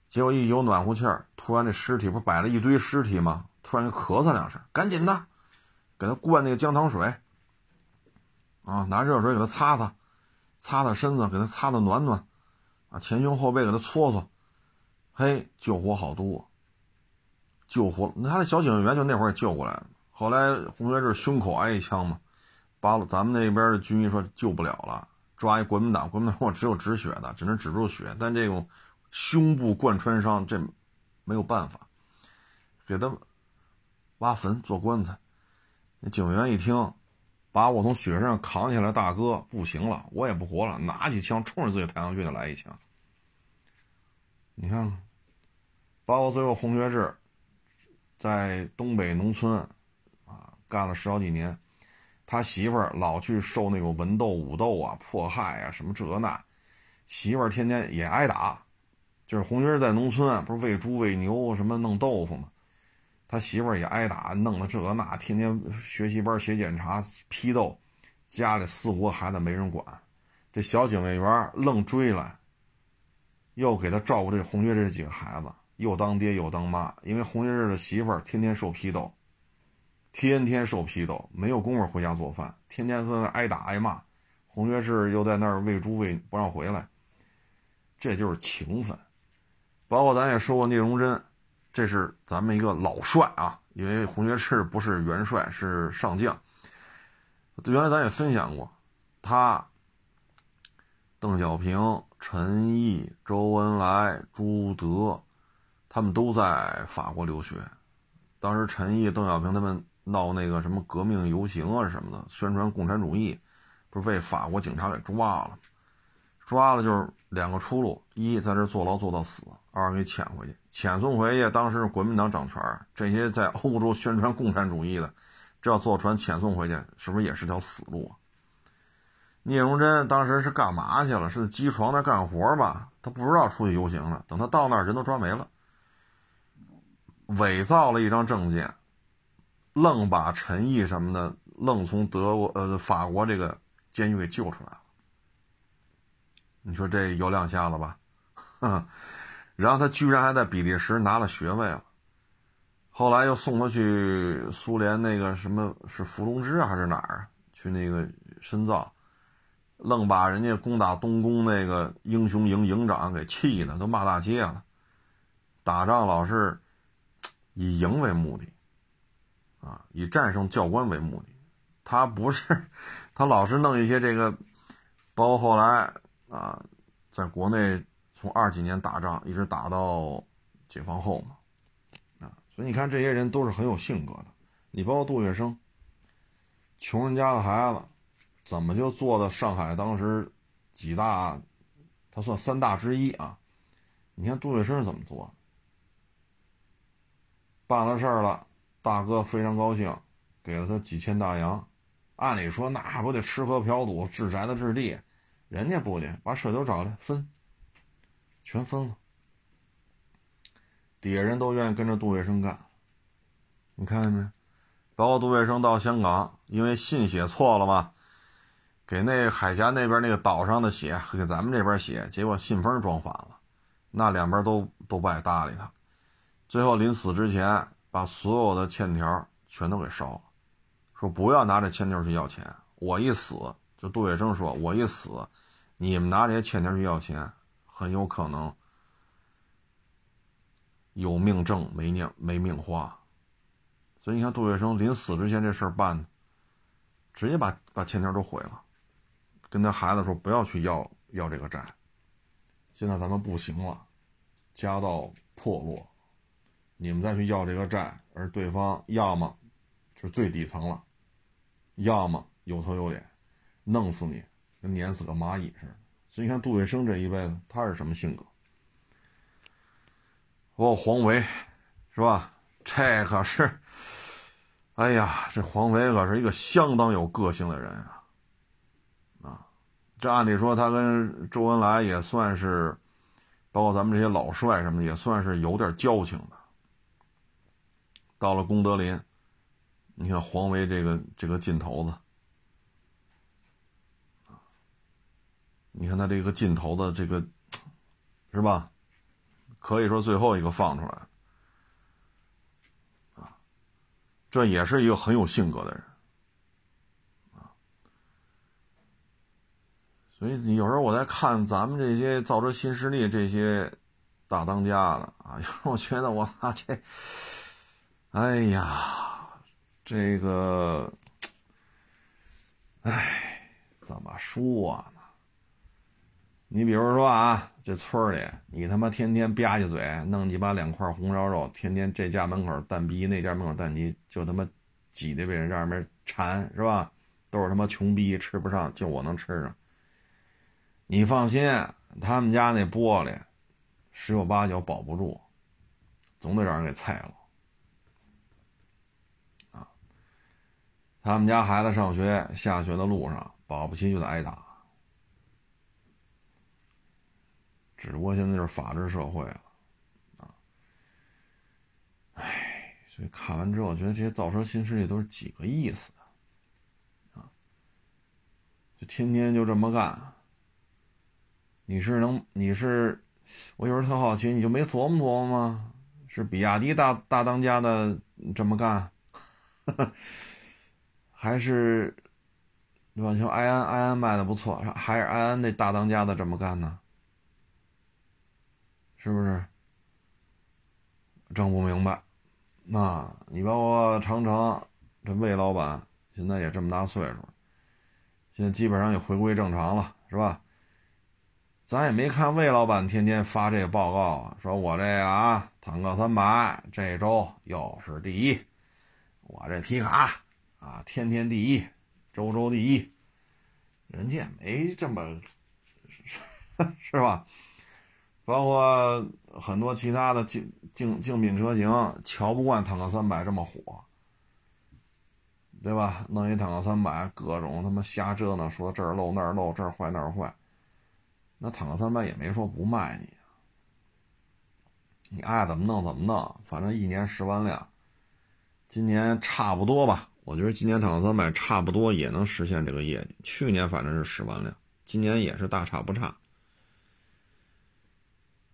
结果一有暖和气儿，突然这尸体不摆了一堆尸体吗？突然就咳嗽两声，赶紧的给他灌那个姜糖水。啊，拿热水给他擦擦，擦擦身子，给他擦的暖暖，啊，前胸后背给他搓搓，嘿，救活好多，救活那他的小警员就那会儿也救过来了。后来洪学智胸口挨一枪嘛，把咱们那边的军医说救不了了，抓一国民党，国民党我只有止血的，只能止住血，但这种胸部贯穿伤这没有办法，给他挖坟做棺材。那警员一听。把我从雪上扛下来，大哥不行了，我也不活了。拿起枪冲着自己太阳穴就来一枪。你看，包括最后洪学智在东北农村啊干了十好几年，他媳妇儿老去受那种文斗武斗啊迫害啊什么这那，媳妇儿天天也挨打。就是洪学智在农村不是喂猪喂牛什么弄豆腐吗？他媳妇儿也挨打，弄得这那，天天学习班写检查批斗，家里四五个孩子没人管，这小警卫员愣追来，又给他照顾这红学这几个孩子，又当爹又当妈，因为红学这的媳妇儿天天受批斗，天天受批斗，没有功夫回家做饭，天天在那挨打挨骂，红学士又在那儿喂猪喂不让回来，这就是情分，包括咱也说过聂荣臻。这是咱们一个老帅啊，因为洪学士不是元帅，是上将。原来咱也分享过，他、邓小平、陈毅、周恩来、朱德，他们都在法国留学。当时陈毅、邓小平他们闹那个什么革命游行啊什么的，宣传共产主义，不是被法国警察给抓了？抓了就是两个出路：一在这坐牢坐到死。二给遣回去，遣送回去。当时是国民党掌权，这些在欧洲宣传共产主义的，这要坐船遣送回去，是不是也是条死路啊？聂荣臻当时是干嘛去了？是在机床那干活吧？他不知道出去游行了。等他到那儿，人都抓没了。伪造了一张证件，愣把陈毅什么的，愣从德国呃法国这个监狱给救出来了。你说这有两下子吧？(laughs) 然后他居然还在比利时拿了学位了，后来又送他去苏联那个什么是伏龙芝还是哪儿去那个深造，愣把人家攻打东宫那个英雄营营长给气的都骂大街了。打仗老是以赢为目的，啊，以战胜教官为目的，他不是，他老是弄一些这个，包括后来啊，在国内。从二几年打仗一直打到解放后嘛，啊，所以你看这些人都是很有性格的。你包括杜月笙，穷人家的孩子，怎么就做到上海当时几大他算三大之一啊。你看杜月笙怎么做？办了事儿了，大哥非常高兴，给了他几千大洋。按理说那不得吃喝嫖赌、置宅子置地，人家不的，把舍友找来分，全分了。底下人都愿意跟着杜月笙干。你看见没？包括杜月笙到香港，因为信写错了嘛，给那海峡那边那个岛上的写给咱们这边写，结果信封装反了，那两边都都不爱搭理他。最后临死之前，把所有的欠条全都给烧了，说不要拿这欠条去要钱。我一死，就杜月笙说，我一死，你们拿这些欠条去要钱，很有可能有命挣没命没命花。所以你看，杜月笙临死之前这事儿办的，直接把把欠条都毁了，跟他孩子说不要去要要这个债。现在咱们不行了，家道破落，你们再去要这个债，而对方要么就是最底层了，要么有头有脸，弄死你，跟碾死个蚂蚁似的。所以你看，杜月笙这一辈子他是什么性格？哦，黄维，是吧？这可是。哎呀，这黄维可是一个相当有个性的人啊！啊，这按理说他跟周恩来也算是，包括咱们这些老帅什么的，也算是有点交情的。到了功德林，你看黄维这个这个劲头子，你看他这个劲头的这个，是吧？可以说最后一个放出来。这也是一个很有性格的人，啊，所以有时候我在看咱们这些造车新势力这些大当家的啊，有时候我觉得我操这，哎呀，这个，哎，怎么说呢？你比如说啊，这村里你他妈天天吧唧嘴，弄鸡巴两块红烧肉，天天这家门口蛋逼，那家门口蛋鸡，就他妈挤得被人家那馋，是吧？都是他妈穷逼，吃不上，就我能吃上。你放心，他们家那玻璃十有八九保不住，总得让人给踩了。他们家孩子上学下学的路上，保不齐就得挨打。只不过现在就是法治社会了，啊，唉，所以看完之后，我觉得这些造车新势力都是几个意思，啊，就天天就这么干。你是能，你是，我有时候特好奇，你就没琢磨琢磨吗？是比亚迪大大当家的这么干，(laughs) 还是对吧？像埃安，埃安卖的不错，还是埃安那大当家的这么干呢？是不是？整不明白。那你包括长城，这魏老板现在也这么大岁数，现在基本上也回归正常了，是吧？咱也没看魏老板天天发这个报告啊，说我这个啊，坦克三百这周又是第一，我这皮卡啊，天天第一，周周第一，人家也没这么，(laughs) 是吧？包括很多其他的竞竞竞品车型，瞧不惯坦克三百这么火，对吧？弄一坦克三百，各种他妈瞎折腾，说这儿漏那儿漏，这儿坏那儿坏。那坦克三百也没说不卖你，你爱怎么弄怎么弄，反正一年十万辆，今年差不多吧？我觉得今年坦克三百差不多也能实现这个业绩。去年反正是十万辆，今年也是大差不差。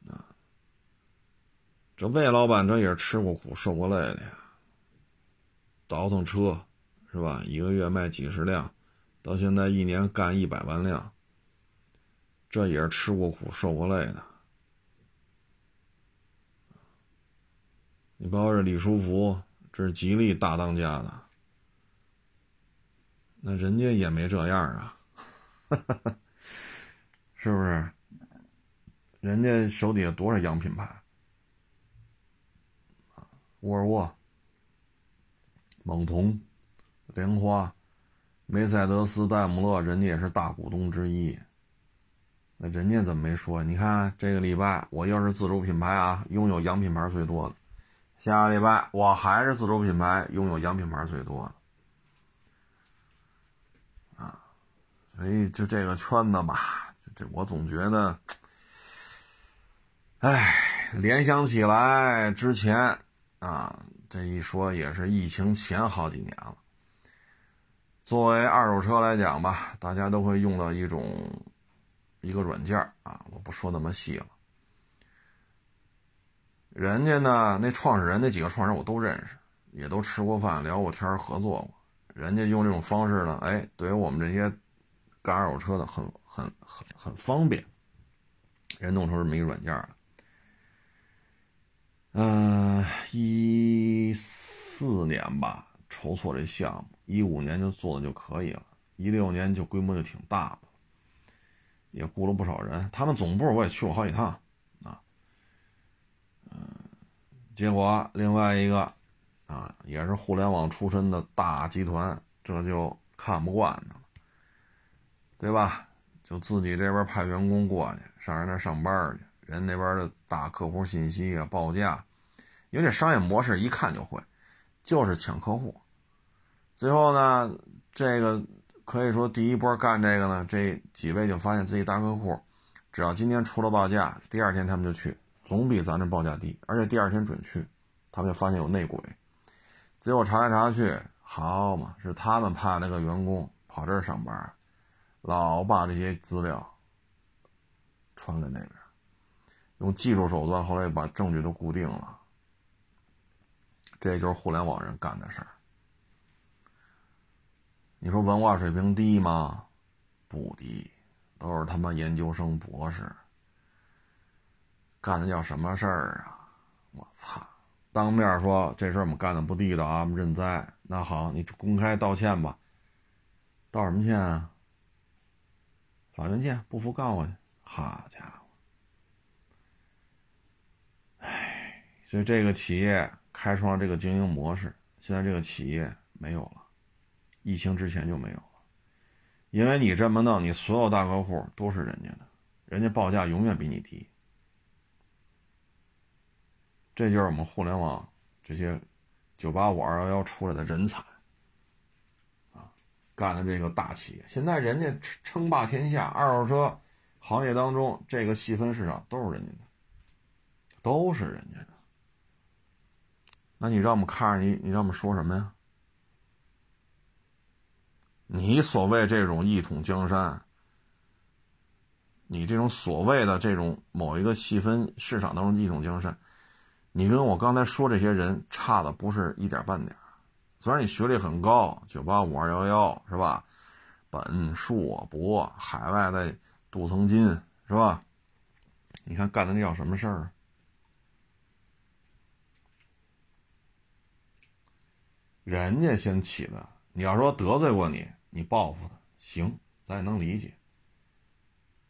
啊这魏老板这也是吃过苦、受过累的呀，倒腾车，是吧？一个月卖几十辆，到现在一年干一百万辆，这也是吃过苦、受过累的。你包括这李书福，这是吉利大当家的，那人家也没这样啊，哈 (laughs) 哈是不是？人家手底下多少洋品牌？沃尔沃、蒙童、莲花、梅赛德斯、戴姆勒，人家也是大股东之一。那人家怎么没说？你看这个礼拜我又是自主品牌啊，拥有洋品牌最多的；下个礼拜我还是自主品牌，拥有洋品牌最多的。所以就这个圈子吧，这我总觉得，哎，联想起来之前啊，这一说也是疫情前好几年了。作为二手车来讲吧，大家都会用到一种一个软件啊，我不说那么细了。人家呢，那创始人那几个创始人我都认识，也都吃过饭、聊过天、合作过。人家用这种方式呢，哎，对于我们这些干二手车的很很很很方便。人弄出这么一个软件来。嗯，一四年吧，筹措这项目。一五年就做的就可以了，一六年就规模就挺大的，也雇了不少人。他们总部我也去过好几趟，啊，嗯，结果另外一个啊，也是互联网出身的大集团，这就看不惯了，对吧？就自己这边派员工过去上人那上班去，人那边的大客户信息啊、报价，因为这商业模式一看就会，就是抢客户。最后呢，这个可以说第一波干这个呢，这几位就发现自己大客户，只要今天出了报价，第二天他们就去，总比咱这报价低，而且第二天准去，他们就发现有内鬼。最后查来查去，好嘛，是他们派那个员工跑这儿上班，老把这些资料传给那边，用技术手段，后来把证据都固定了。这就是互联网人干的事儿。你说文化水平低吗？不低，都是他妈研究生、博士，干的叫什么事儿啊？我操！当面说这事我们干的不地道啊，我们认栽。那好，你公开道歉吧。道什么歉啊？法院见，不服告我去。好家伙！哎，所以这个企业开创这个经营模式，现在这个企业没有了。疫情之前就没有了，因为你这么弄，你所有大客户都是人家的，人家报价永远比你低。这就是我们互联网这些九八五二幺幺出来的人才，干的这个大企业。现在人家称霸天下，二手车行业当中这个细分市场都是人家的，都是人家的。那你让我们看着你，你让我们说什么呀？你所谓这种一统江山，你这种所谓的这种某一个细分市场当中一统江山，你跟我刚才说这些人差的不是一点半点虽然你学历很高，九八五二幺幺是吧？本硕博，海外的镀层金是吧？你看干的那叫什么事儿？人家先起的，你要说得罪过你。你报复他行，咱也能理解。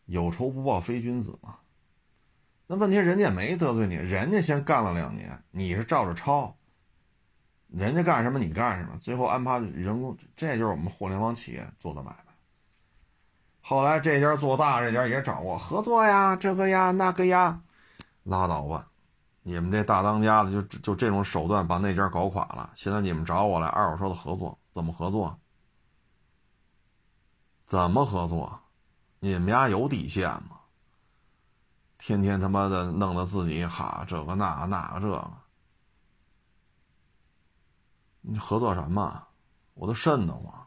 有仇不报非君子嘛。那问题人家也没得罪你，人家先干了两年，你是照着抄。人家干什么你干什么，最后安排人工，这就是我们互联网企业做的买卖。后来这家做大，这家也找我合作呀，这个呀那个呀，拉倒吧。你们这大当家的就就这种手段把那家搞垮了。现在你们找我来二手车的合作，怎么合作？怎么合作？你们家有底线吗？天天他妈的弄得自己哈这个那那个这个，你合作什么？我都瘆得慌。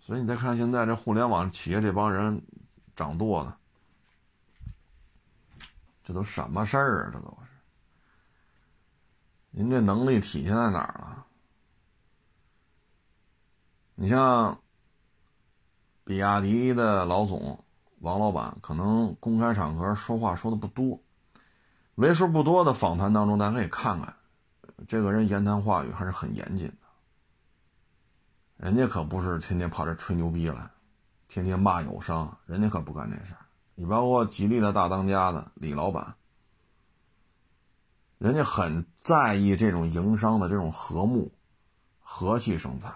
所以你再看现在这互联网企业这帮人掌舵的，这都什么事儿啊？这都是。您这能力体现在哪儿了？你像比亚迪的老总王老板，可能公开场合说话说的不多，为数不多的访谈当中，大家可以看看，这个人言谈话语还是很严谨的。人家可不是天天跑这吹牛逼来，天天骂友商，人家可不干这事儿。你包括吉利的大当家的李老板，人家很在意这种营商的这种和睦、和气生财。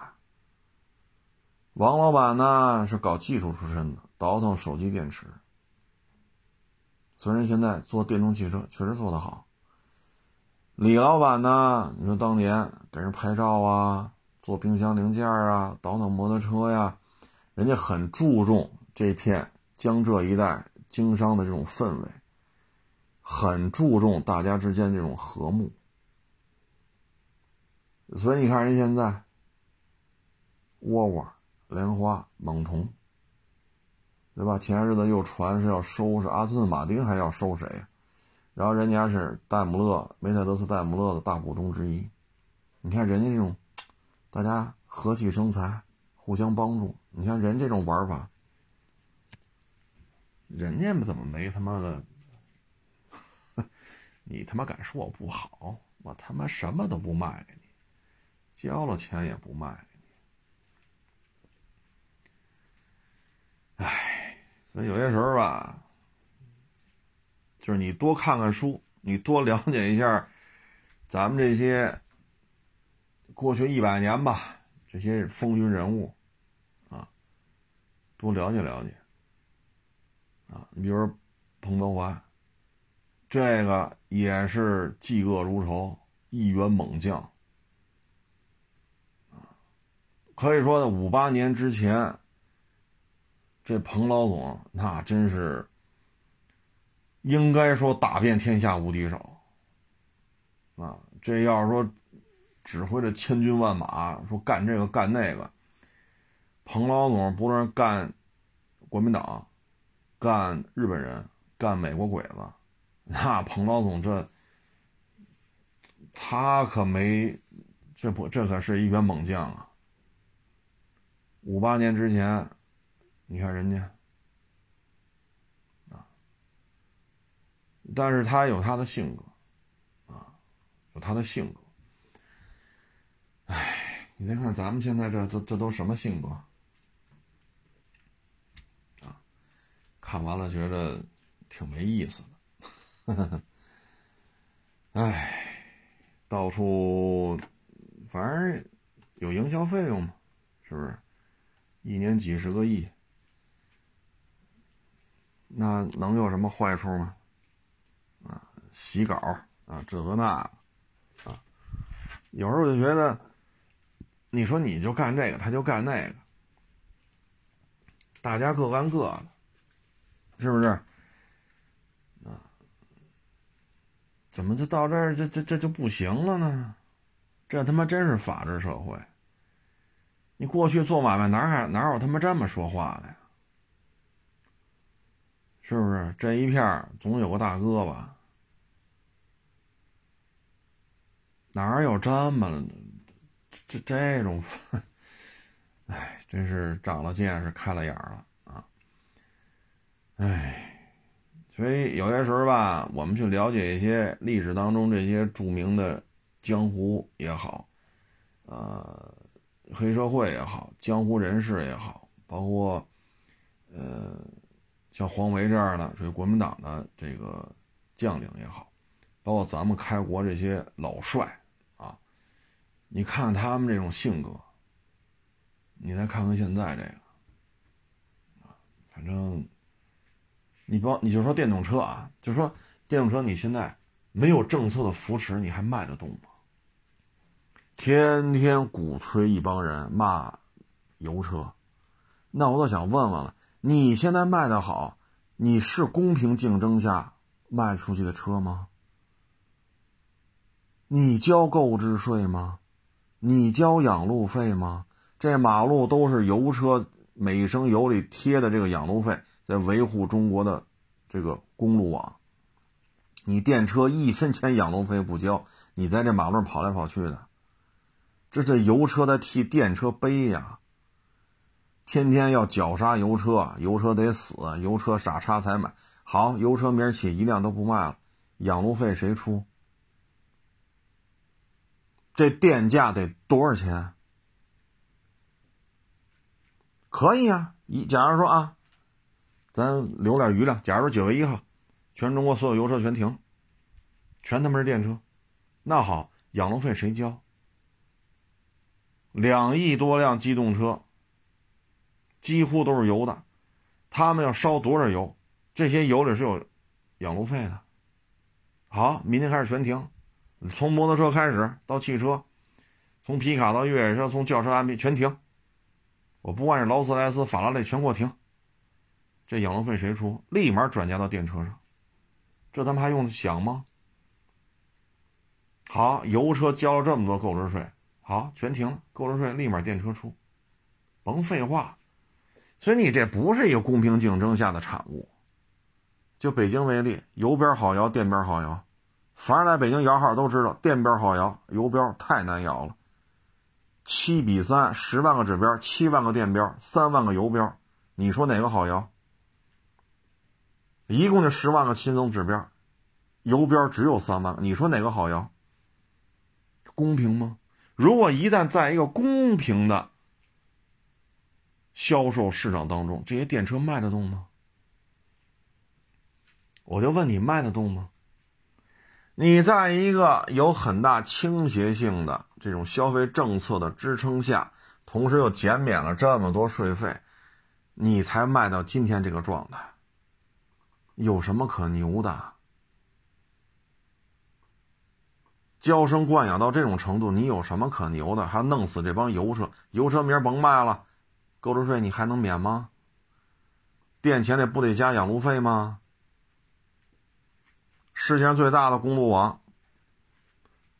王老板呢是搞技术出身的，倒腾手机电池。虽然现在做电动汽车确实做得好。李老板呢，你说当年给人拍照啊，做冰箱零件啊，倒腾摩托车呀，人家很注重这片江浙一带经商的这种氛围，很注重大家之间这种和睦。所以你看人现在，沃尔沃、莲花、猛童，对吧？前些日子又传是要收拾阿斯顿马丁，还要收谁？然后人家是戴姆勒、梅赛德斯戴姆勒的大股东之一。你看人家这种，大家和气生财，互相帮助。你看人这种玩法，人家怎么没他妈的？(laughs) 你他妈敢说我不好？我他妈什么都不卖给你。交了钱也不卖给你，哎，所以有些时候吧，就是你多看看书，你多了解一下咱们这些过去一百年吧，这些风云人物啊，多了解了解啊。你比如说彭德怀，这个也是嫉恶如仇，一员猛将。可以说呢，五八年之前，这彭老总那真是应该说打遍天下无敌手啊！这要是说指挥着千军万马，说干这个干那个，彭老总不论干国民党、干日本人、干美国鬼子，那彭老总这他可没这不这可是一员猛将啊！五八年之前，你看人家啊，但是他有他的性格啊，有他的性格。哎，你再看咱们现在这这这都什么性格啊？看完了觉得挺没意思的。(laughs) 哎，到处反正有营销费用嘛，是不是？一年几十个亿，那能有什么坏处吗？啊，洗稿啊，这个那个啊，有时候就觉得，你说你就干这个，他就干那个，大家各干各的，是不是？啊，怎么就到这儿，这这这就不行了呢？这他妈真是法治社会。你过去做买卖哪还哪有他妈这么说话的呀？是不是？这一片总有个大哥吧？哪有这么这这种？哎，真是长了见识，开了眼了啊！哎，所以有些时候吧，我们去了解一些历史当中这些著名的江湖也好，呃。黑社会也好，江湖人士也好，包括，呃，像黄维这样的属于国民党的这个将领也好，包括咱们开国这些老帅啊，你看他们这种性格，你再看看现在这个，啊，反正，你包你就说电动车啊，就说电动车，你现在没有政策的扶持，你还卖得动吗？天天鼓吹一帮人骂油车，那我倒想问问了，你现在卖的好，你是公平竞争下卖出去的车吗？你交购置税吗？你交养路费吗？这马路都是油车每升油里贴的这个养路费，在维护中国的这个公路网。你电车一分钱养路费不交，你在这马路跑来跑去的。这是油车在替电车背呀，天天要绞杀油车，油车得死，油车傻叉才买。好，油车明儿起一辆都不卖了，养路费谁出？这电价得多少钱？可以啊，一假如说啊，咱留点余量，假如九月一号，全中国所有油车全停，全他妈是电车，那好，养路费谁交？两亿多辆机动车，几乎都是油的，他们要烧多少油？这些油里是有养路费的。好，明天开始全停，从摩托车开始到汽车，从皮卡到越野车，从轿车安 P 全停。我不管是劳斯莱斯、法拉利，全给我停。这养路费谁出？立马转嫁到电车上，这他妈还用想吗？好，油车交了这么多购置税，好，全停了，购置税立马电车出，甭废话。所以你这不是一个公平竞争下的产物。就北京为例，油标好摇，电标好摇，凡是来北京摇号都知道，电标好摇，油标太难摇了。七比三，十万个指标，七万个电标，三万个油标，你说哪个好摇？一共就十万个新增指标，油标只有三万，你说哪个好摇？公平吗？如果一旦在一个公平的销售市场当中，这些电车卖得动吗？我就问你，卖得动吗？你在一个有很大倾斜性的这种消费政策的支撑下，同时又减免了这么多税费，你才卖到今天这个状态。有什么可牛的？娇生惯养到这种程度，你有什么可牛的？还弄死这帮油车？油车明儿甭卖了，购置税你还能免吗？垫钱那不得加养路费吗？世界上最大的公路网，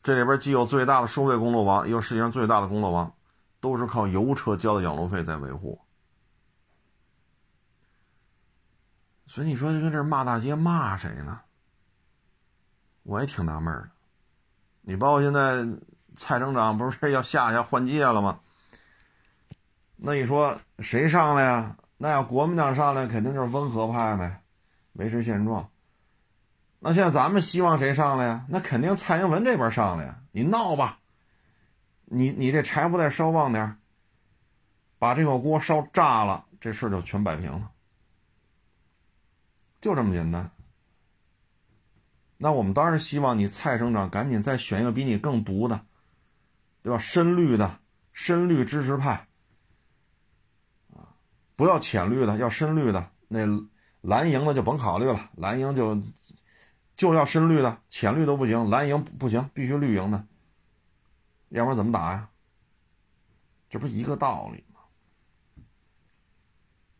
这里边既有最大的收费公路网，也有世界上最大的公路网，都是靠油车交的养路费在维护。所以你说跟这骂大街骂谁呢？我也挺纳闷的。你包括现在蔡省长不是要下下换届了吗？那你说谁上来呀？那要国民党上来，肯定就是温和派呗，维持现状。那现在咱们希望谁上来呀？那肯定蔡英文这边上来呀！你闹吧，你你这柴不再烧旺点把这口锅烧炸了，这事就全摆平了。就这么简单。那我们当然希望你蔡省长赶紧再选一个比你更毒的，对吧？深绿的，深绿支持派，不要浅绿的，要深绿的。那蓝营的就甭考虑了，蓝营就就要深绿的，浅绿都不行，蓝营不行，必须绿营的，要不然怎么打呀？这不是一个道理吗。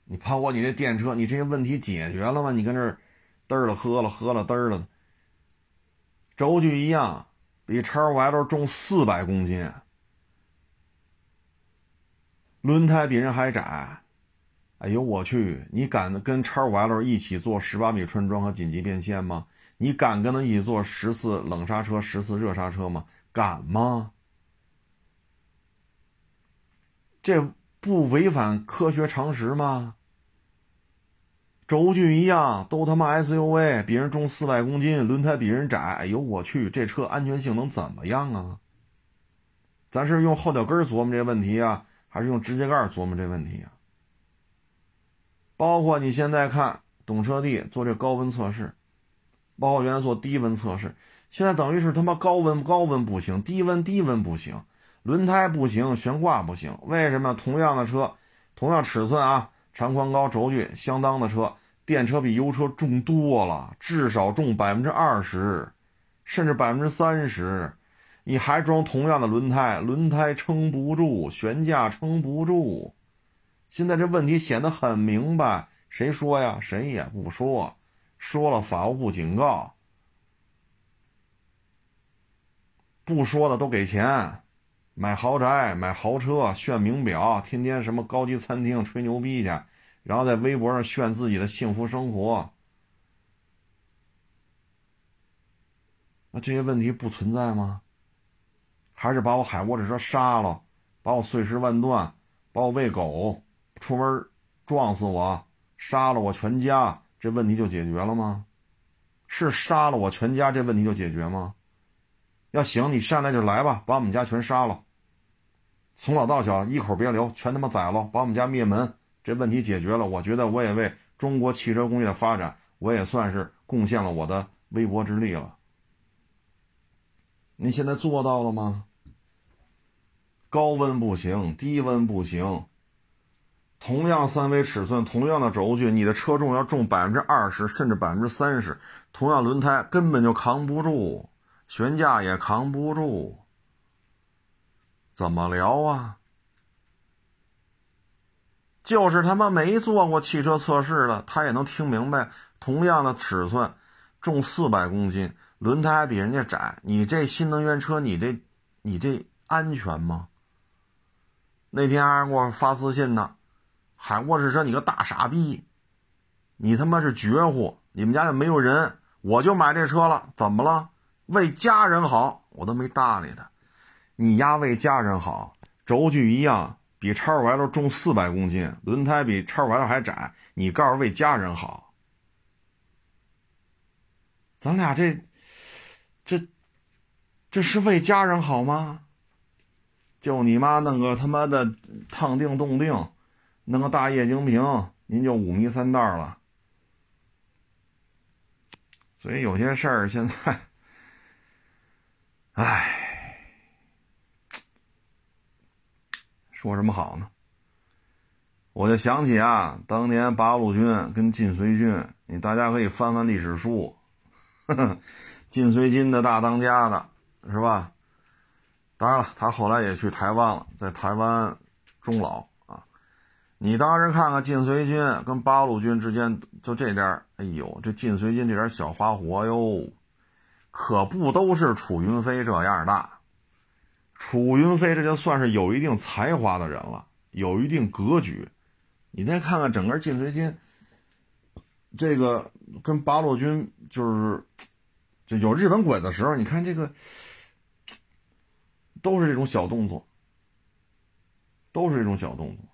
你包括你这电车，你这些问题解决了吗？你跟这儿嘚儿了喝了喝了嘚儿了，轴距一样，比叉 Y 重四百公斤，轮胎比人还窄，哎呦我去！你敢跟叉 Y 一起做十八米穿桩和紧急变线吗？你敢跟他一起做十次冷刹车、十次热刹车吗？敢吗？这不违反科学常识吗？轴距一样，都他妈 SUV，比人重四百公斤，轮胎比人窄。哎呦我去，这车安全性能怎么样啊？咱是用后脚跟琢磨这问题啊，还是用指甲盖琢磨这问题啊？包括你现在看懂车帝做这高温测试，包括原来做低温测试，现在等于是他妈高温高温不行，低温低温不行，轮胎不行，悬挂不行。为什么？同样的车，同样尺寸啊，长宽高轴距相当的车。电车比油车重多了，至少重百分之二十，甚至百分之三十。你还装同样的轮胎，轮胎撑不住，悬架撑不住。现在这问题显得很明白，谁说呀？谁也不说，说了法务部警告，不说的都给钱，买豪宅、买豪车、炫名表，天天什么高级餐厅吹牛逼去。然后在微博上炫自己的幸福生活，那这些问题不存在吗？还是把我海沃士车杀了，把我碎尸万段，把我喂狗，出门撞死我，杀了我全家，这问题就解决了吗？是杀了我全家这问题就解决吗？要行，你上来就来吧，把我们家全杀了，从老到小一口别留，全他妈宰了，把我们家灭门。这问题解决了，我觉得我也为中国汽车工业的发展，我也算是贡献了我的微薄之力了。你现在做到了吗？高温不行，低温不行，同样三维尺寸，同样的轴距，你的车重要重百分之二十，甚至百分之三十，同样轮胎根本就扛不住，悬架也扛不住，怎么聊啊？就是他妈没做过汽车测试的，他也能听明白。同样的尺寸，重四百公斤，轮胎还比人家窄，你这新能源车，你这你这安全吗？那天还给我发私信呢。海沃士车，你个大傻逼！你他妈是绝户！你们家也没有人，我就买这车了。怎么了？为家人好，我都没搭理他。你丫为家人好，轴距一样，比叉五 L 重四百公斤，轮胎比叉五 L 还窄，你告诉为家人好？咱俩这这这是为家人好吗？就你妈弄个他妈的烫腚冻腚！弄个大液晶屏，您就五迷三道了。所以有些事儿现在，(laughs) 唉，说什么好呢？我就想起啊，当年八路军跟晋绥军，你大家可以翻翻历史书，呵呵晋绥军的大当家的是吧？当然了，他后来也去台湾了，在台湾终老。你当时看看晋绥军跟八路军之间就这点哎呦，这晋绥军这点小花活哟，可不都是楚云飞这样的。楚云飞这就算是有一定才华的人了，有一定格局。你再看看整个晋绥军，这个跟八路军就是就有日本鬼的时候，你看这个都是这种小动作，都是这种小动作。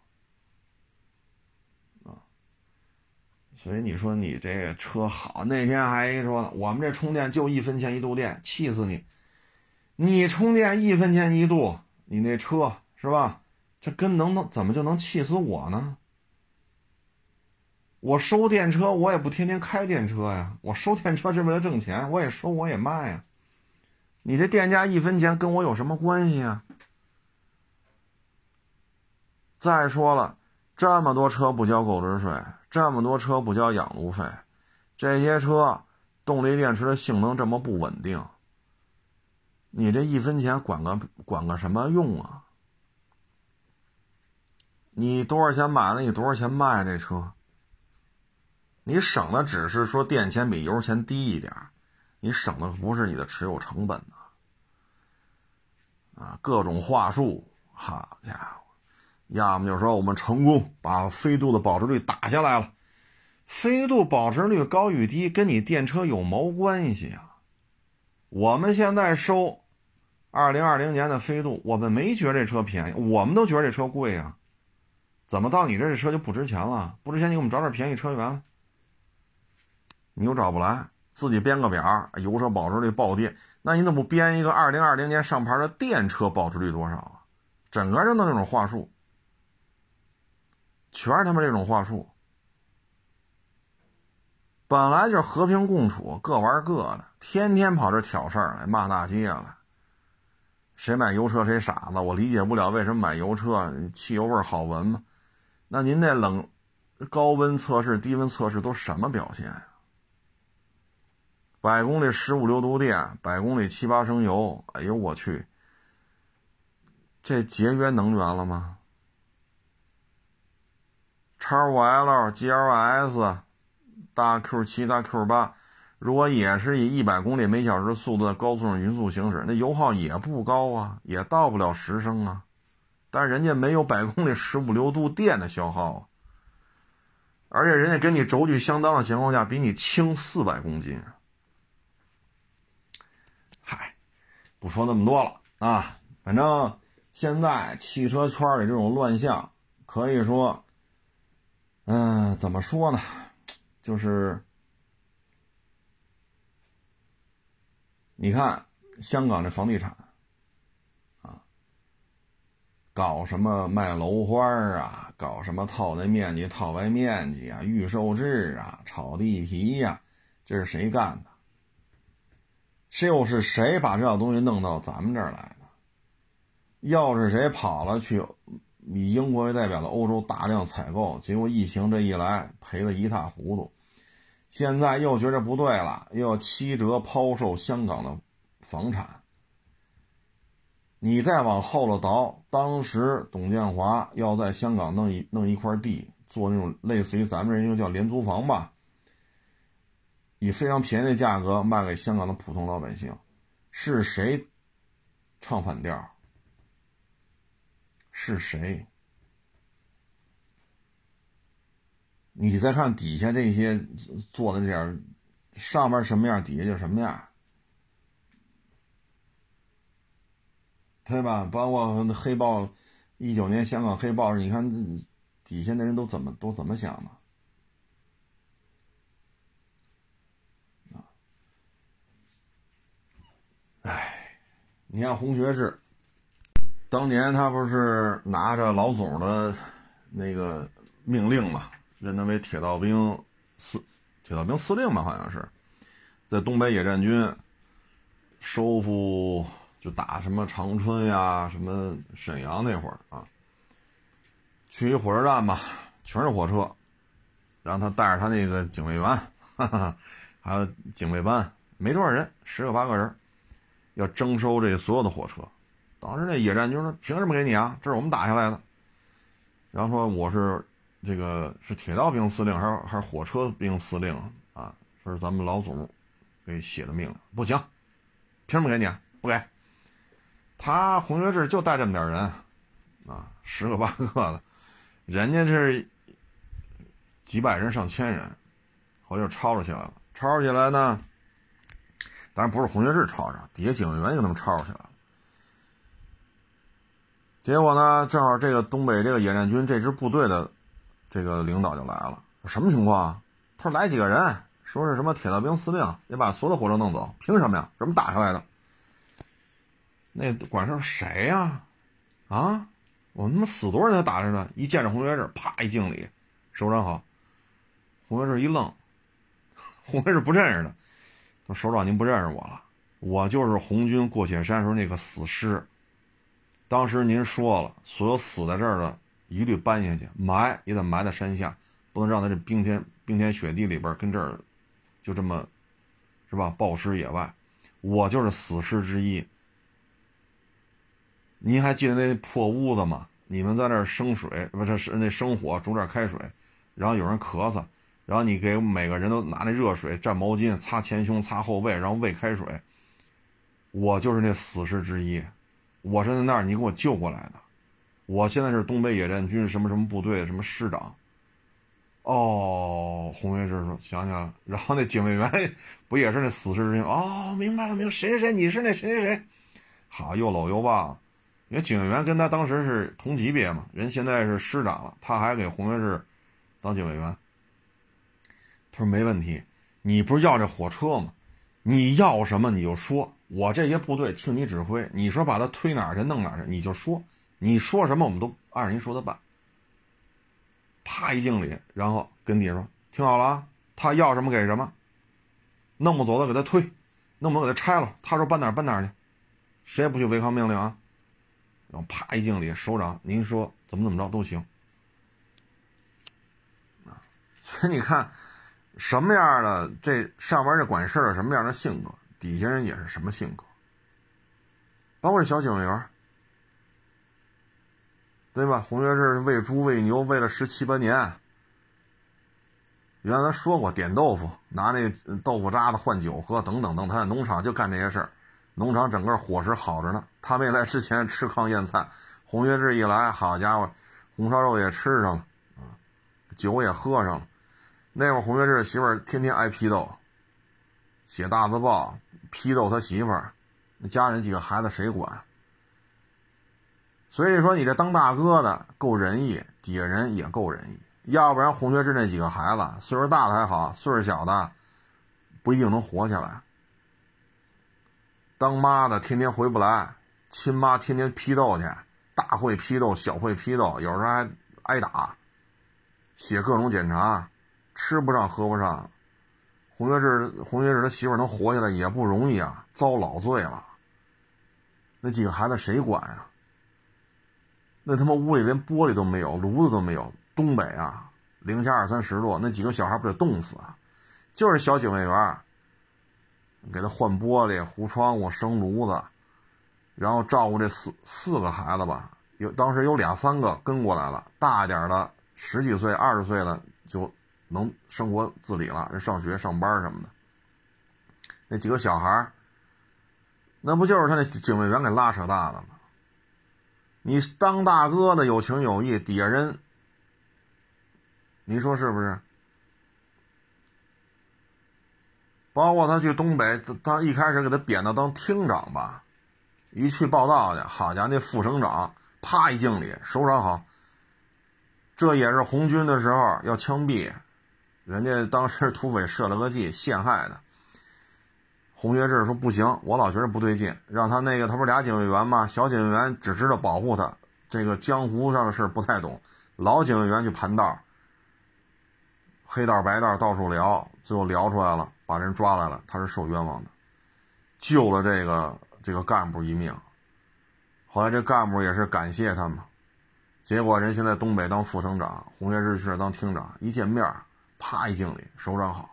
所以你说你这个车好，那天还说呢我们这充电就一分钱一度电，气死你！你充电一分钱一度，你那车是吧？这跟能能怎么就能气死我呢？我收电车，我也不天天开电车呀，我收电车是为了挣钱，我也收我也卖呀。你这电价一分钱跟我有什么关系啊？再说了，这么多车不交购置税。这么多车不交养路费，这些车动力电池的性能这么不稳定，你这一分钱管个管个什么用啊？你多少钱买了？你多少钱卖这车？你省的只是说电钱比油钱低一点，你省的不是你的持有成本呢。啊，各种话术，好家伙！要么就说我们成功把飞度的保值率打下来了，飞度保值率高与低跟你电车有毛关系啊？我们现在收二零二零年的飞度，我们没觉得这车便宜，我们都觉得这车贵啊。怎么到你这这车就不值钱了？不值钱，你给我们找点便宜车源，你又找不来，自己编个表，油车保值率暴跌，那你怎么不编一个二零二零年上牌的电车保值率多少啊？整个就弄这种话术。全是他妈这种话术，本来就是和平共处，各玩各的，天天跑这挑事儿来骂大街了。谁买油车谁傻子，我理解不了为什么买油车汽油味好闻吗？那您那冷高温测试、低温测试都什么表现呀？百公里十五六度电，百公里七八升油，哎呦我去，这节约能源了吗？叉五 L、GLS、大 Q 七、大 Q 八，如果也是以一百公里每小时速度在高速上匀速行驶，那油耗也不高啊，也到不了十升啊。但人家没有百公里十五六度电的消耗啊，而且人家跟你轴距相当的情况下，比你轻四百公斤。嗨，不说那么多了啊，反正现在汽车圈里这种乱象，可以说。嗯，怎么说呢？就是你看香港这房地产啊，搞什么卖楼花啊，搞什么套内面积、套外面积啊，预售制啊，炒地皮呀，这是谁干的？又是谁把这套东西弄到咱们这儿来的？又是谁跑了去以英国为代表的欧洲大量采购，结果疫情这一来赔得一塌糊涂。现在又觉着不对了，又要七折抛售香港的房产。你再往后了倒，当时董建华要在香港弄一弄一块地，做那种类似于咱们这又叫廉租房吧，以非常便宜的价格卖给香港的普通老百姓，是谁唱反调？是谁？你再看底下这些做的这点，上面什么样，底下就什么样，对吧？包括黑豹，一九年香港黑豹，你看底下那人都怎么都怎么想的？啊，哎，你看洪学士，当年他不是拿着老总的那个命令嘛？任他为铁道兵司铁道兵司令吧，好像是在东北野战军收复，就打什么长春呀、什么沈阳那会儿啊，去一火车站吧，全是火车，然后他带着他那个警卫员，哈哈，还有警卫班，没多少人，十个八个人，要征收这所有的火车。当时那野战军说：“凭什么给你啊？这是我们打下来的。”然后说：“我是。”这个是铁道兵司令还是还是火车兵司令啊？说是咱们老总给写的命令，不行，凭什么给你？不给。他洪学智就带这么点人啊，十个八个的，人家是几百人上千人，后来就吵吵起来了。吵吵起来呢，当然不是洪学智吵着，底下警卫员给他们吵吵起来了。结果呢，正好这个东北这个野战军这支部队的。这个领导就来了，什么情况？他说来几个人，说是什么铁道兵司令也把所有的火车弄走，凭什么呀？怎么打下来的？那管事谁呀？啊，我他妈死多少人打着呢？一见着红学智，啪一敬礼，首长好。红学智一愣，(laughs) 红学智不认识他，说首长您不认识我了，我就是红军过雪山时候那个死尸。当时您说了，所有死在这儿的。一律搬下去，埋也得埋在山下，不能让他这冰天冰天雪地里边跟这儿，就这么，是吧？暴尸野外，我就是死尸之一。您还记得那破屋子吗？你们在那儿生水，不是是那生火煮点开水，然后有人咳嗽，然后你给每个人都拿那热水蘸毛巾擦前胸擦后背，然后喂开水。我就是那死尸之一，我是在那儿你给我救过来的。我现在是东北野战军什么什么部队什么师长。哦，红卫士说：“想想，然后那警卫员不也是那死尸之一？哦，明白了，明白。谁谁谁，你是那谁谁谁？好，又搂又抱。因为警卫员跟他当时是同级别嘛，人现在是师长了，他还给红卫士当警卫员。他说没问题，你不是要这火车吗？你要什么你就说，我这些部队听你指挥。你说把他推哪儿去，弄哪儿去，你就说。”你说什么，我们都按照您说的办。啪一敬礼，然后跟底下说：“听好了啊，他要什么给什么，弄不走的给他推，弄不走给他拆了。他说搬哪儿搬哪儿去，谁也不许违抗命令啊。”然后啪一敬礼，首长您说怎么怎么着都行。啊，所以你看，什么样的这上边这管事的什么样的性格，底下人也是什么性格，包括小警员。对吧？洪学智喂猪喂牛喂了十七八年。原来说过点豆腐，拿那豆腐渣子换酒喝，等等等。他在农场就干这些事儿，农场整个伙食好着呢。他没来之前吃糠咽菜，洪学智一来，好家伙，红烧肉也吃上了，啊，酒也喝上了。那会儿洪学智媳妇儿天天挨批斗，写大字报批斗他媳妇儿，那家人几个孩子谁管？所以说，你这当大哥的够仁义，底下人也够仁义。要不然，洪学智那几个孩子，岁数大的还好，岁数小的不一定能活下来。当妈的天天回不来，亲妈天天批斗去，大会批斗，小会批斗，有时候还挨打，写各种检查，吃不上喝不上。洪学智，洪学智他媳妇能活下来也不容易啊，遭老罪了。那几个孩子谁管啊？那他妈屋里连玻璃都没有，炉子都没有。东北啊，零下二三十度，那几个小孩不得冻死啊？就是小警卫员给他换玻璃、糊窗户、生炉子，然后照顾这四四个孩子吧。有当时有俩三个跟过来了，大点的十几岁、二十岁的能生活自理了，人上学上班什么的。那几个小孩那不就是他那警卫员给拉扯大的吗？你当大哥的有情有义，底下人，你说是不是？包括他去东北，他一开始给他贬到当厅长吧，一去报道去，好家伙，那副省长啪一敬礼，首长好。这也是红军的时候要枪毙，人家当时土匪设了个计陷害的。洪学智说不行，我老觉得不对劲，让他那个他不是俩警卫员吗？小警卫员只知道保护他，这个江湖上的事不太懂。老警卫员去盘道，黑道白道到处聊，最后聊出来了，把人抓来了，他是受冤枉的，救了这个这个干部一命。后来这干部也是感谢他嘛，结果人现在东北当副省长，洪学智去当厅长，一见面，啪一敬礼，首长好，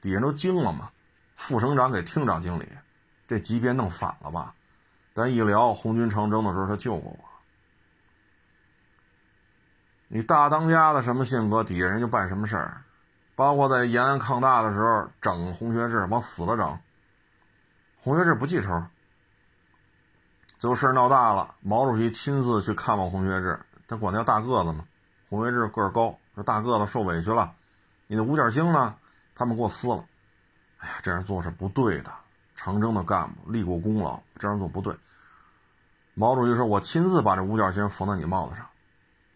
底下都惊了嘛。副省长给厅长敬礼，这级别弄反了吧？咱一聊红军长征的时候，他救过我。你大当家的什么性格，底下人就办什么事儿。包括在延安抗大的时候，整洪学智往死了整。洪学智不记仇。最后事儿闹大了，毛主席亲自去看望洪学智，他管他叫大个子嘛。洪学智个儿高，说大个子受委屈了，你的五角星呢？他们给我撕了。哎呀，这样做是不对的。长征的干部立过功劳，这样做不对。毛主席说：“我亲自把这五角星缝在你帽子上，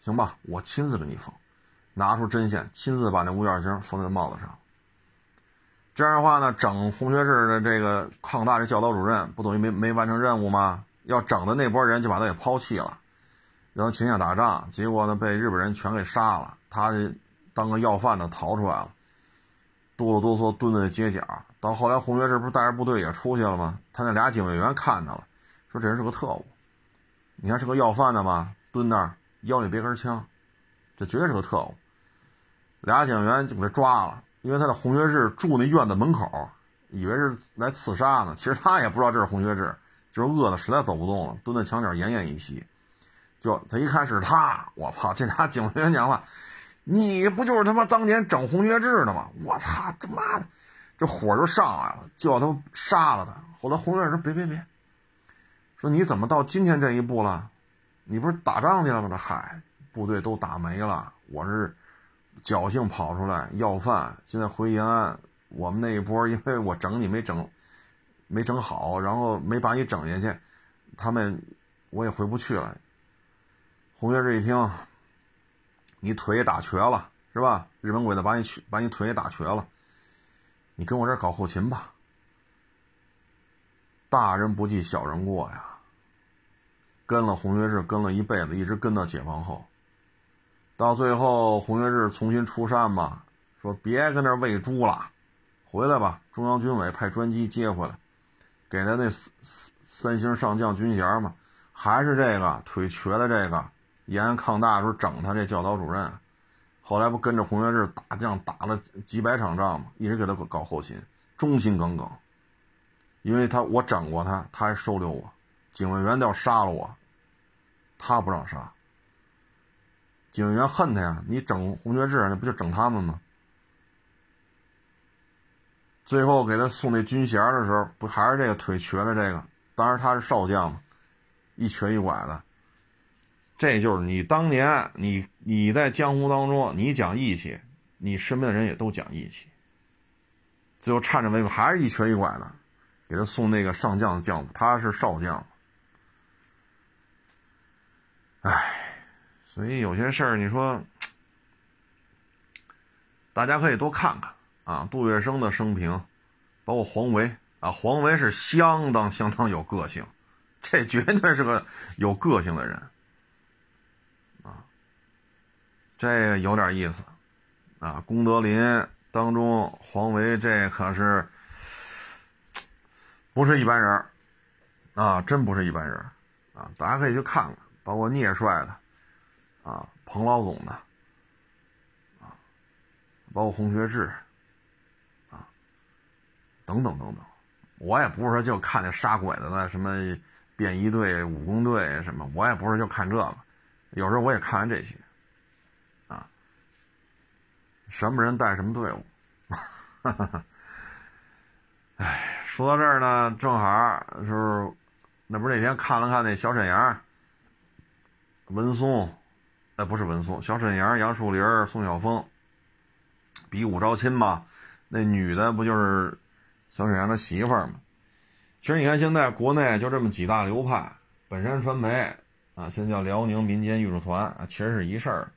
行吧？我亲自给你缝，拿出针线，亲自把那五角星缝在帽子上。这样的话呢，整红学士的这个抗大的教导主任，不等于没没完成任务吗？要整的那波人就把他给抛弃了，然后请下打仗，结果呢被日本人全给杀了，他当个要饭的逃出来了。”哆哆哆嗦蹲在街角，到后来红学志不是带着部队也出去了吗？他那俩警卫员看他了，说这人是个特务，你看是个要饭的吧？蹲那儿腰里别根枪，这绝对是个特务。俩警员就给他抓了，因为他在红学志住那院子门口，以为是来刺杀呢。其实他也不知道这是红学志，就是饿的实在走不动了，蹲在墙角奄奄一息。就他一看是他，我操！这俩警卫员讲了。你不就是他妈当年整红学智的吗？我操他妈的，这火就上来了，就要他杀了他。后来红学智说：“别别别，说你怎么到今天这一步了？你不是打仗去了吗？这嗨，部队都打没了，我是侥幸跑出来要饭。现在回延安，我们那一波因为我整你没整，没整好，然后没把你整下去，他们我也回不去了。”红学智一听。你腿也打瘸了是吧？日本鬼子把你去把你腿也打瘸了，你跟我这儿搞后勤吧。大人不计小人过呀。跟了洪学智跟了一辈子，一直跟到解放后。到最后洪学智重新出山嘛，说别跟那喂猪了，回来吧。中央军委派专机接回来，给他那三三星上将军衔嘛，还是这个腿瘸的这个。延安抗大时候整他这教导主任，后来不跟着洪学智打仗打了几百场仗吗？一直给他搞后勤，忠心耿耿。因为他我整过他，他还收留我。警卫员都要杀了我，他不让杀。警卫员恨他呀，你整洪学智那不就整他们吗？最后给他送那军衔的时候，不还是这个腿瘸的这个？当然他是少将嘛，一瘸一拐的。这就是你当年，你你在江湖当中，你讲义气，你身边的人也都讲义气。最后颤颤巍巍，还是一瘸一拐的，给他送那个上将的将服，他是少将。唉，所以有些事儿，你说大家可以多看看啊，杜月笙的生平，包括黄维啊，黄维是相当相当有个性，这绝对是个有个性的人。这个有点意思，啊，功德林当中，黄维这可是不是一般人啊，真不是一般人啊！大家可以去看看，包括聂帅的，啊，彭老总的，啊，包括洪学智，啊，等等等等，我也不是说就看那杀鬼子的什么便衣队、武工队什么，我也不是就看这个，有时候我也看完这些，什么人带什么队伍，哈哈哈。哎，说到这儿呢，正好是，那不是那天看了看那小沈阳、文松，哎，不是文松，小沈阳、杨树林、宋晓峰，比武招亲嘛？那女的不就是小沈阳的媳妇儿吗？其实你看，现在国内就这么几大流派，本山传媒啊，现在叫辽宁民间艺术团啊，其实是一事儿。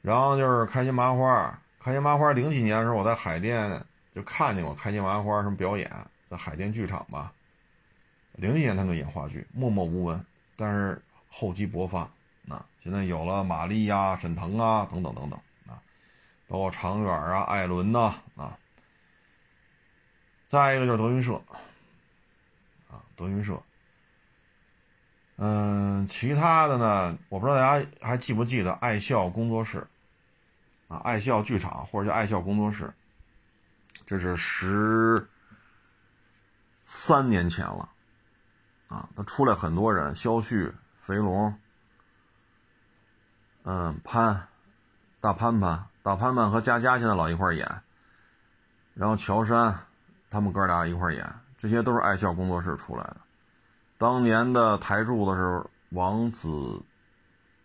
然后就是开心麻花，开心麻花零几年的时候，我在海淀。就看见过开心麻花什么表演，在海淀剧场吧。零几年他们演话剧，默默无闻，但是厚积薄发，啊，现在有了马丽呀、沈腾啊等等等等啊，包括常远啊、艾伦呐啊。再一个就是德云社，啊，德云社。嗯，其他的呢，我不知道大家还记不记得爱笑工作室，啊，爱笑剧场或者叫爱笑工作室。这是十三年前了，啊，他出来很多人，肖旭、肥龙，嗯，潘，大潘潘，大潘潘和佳佳现在老一块演，然后乔杉，他们哥俩一块演，这些都是爱笑工作室出来的。当年的台柱子是王子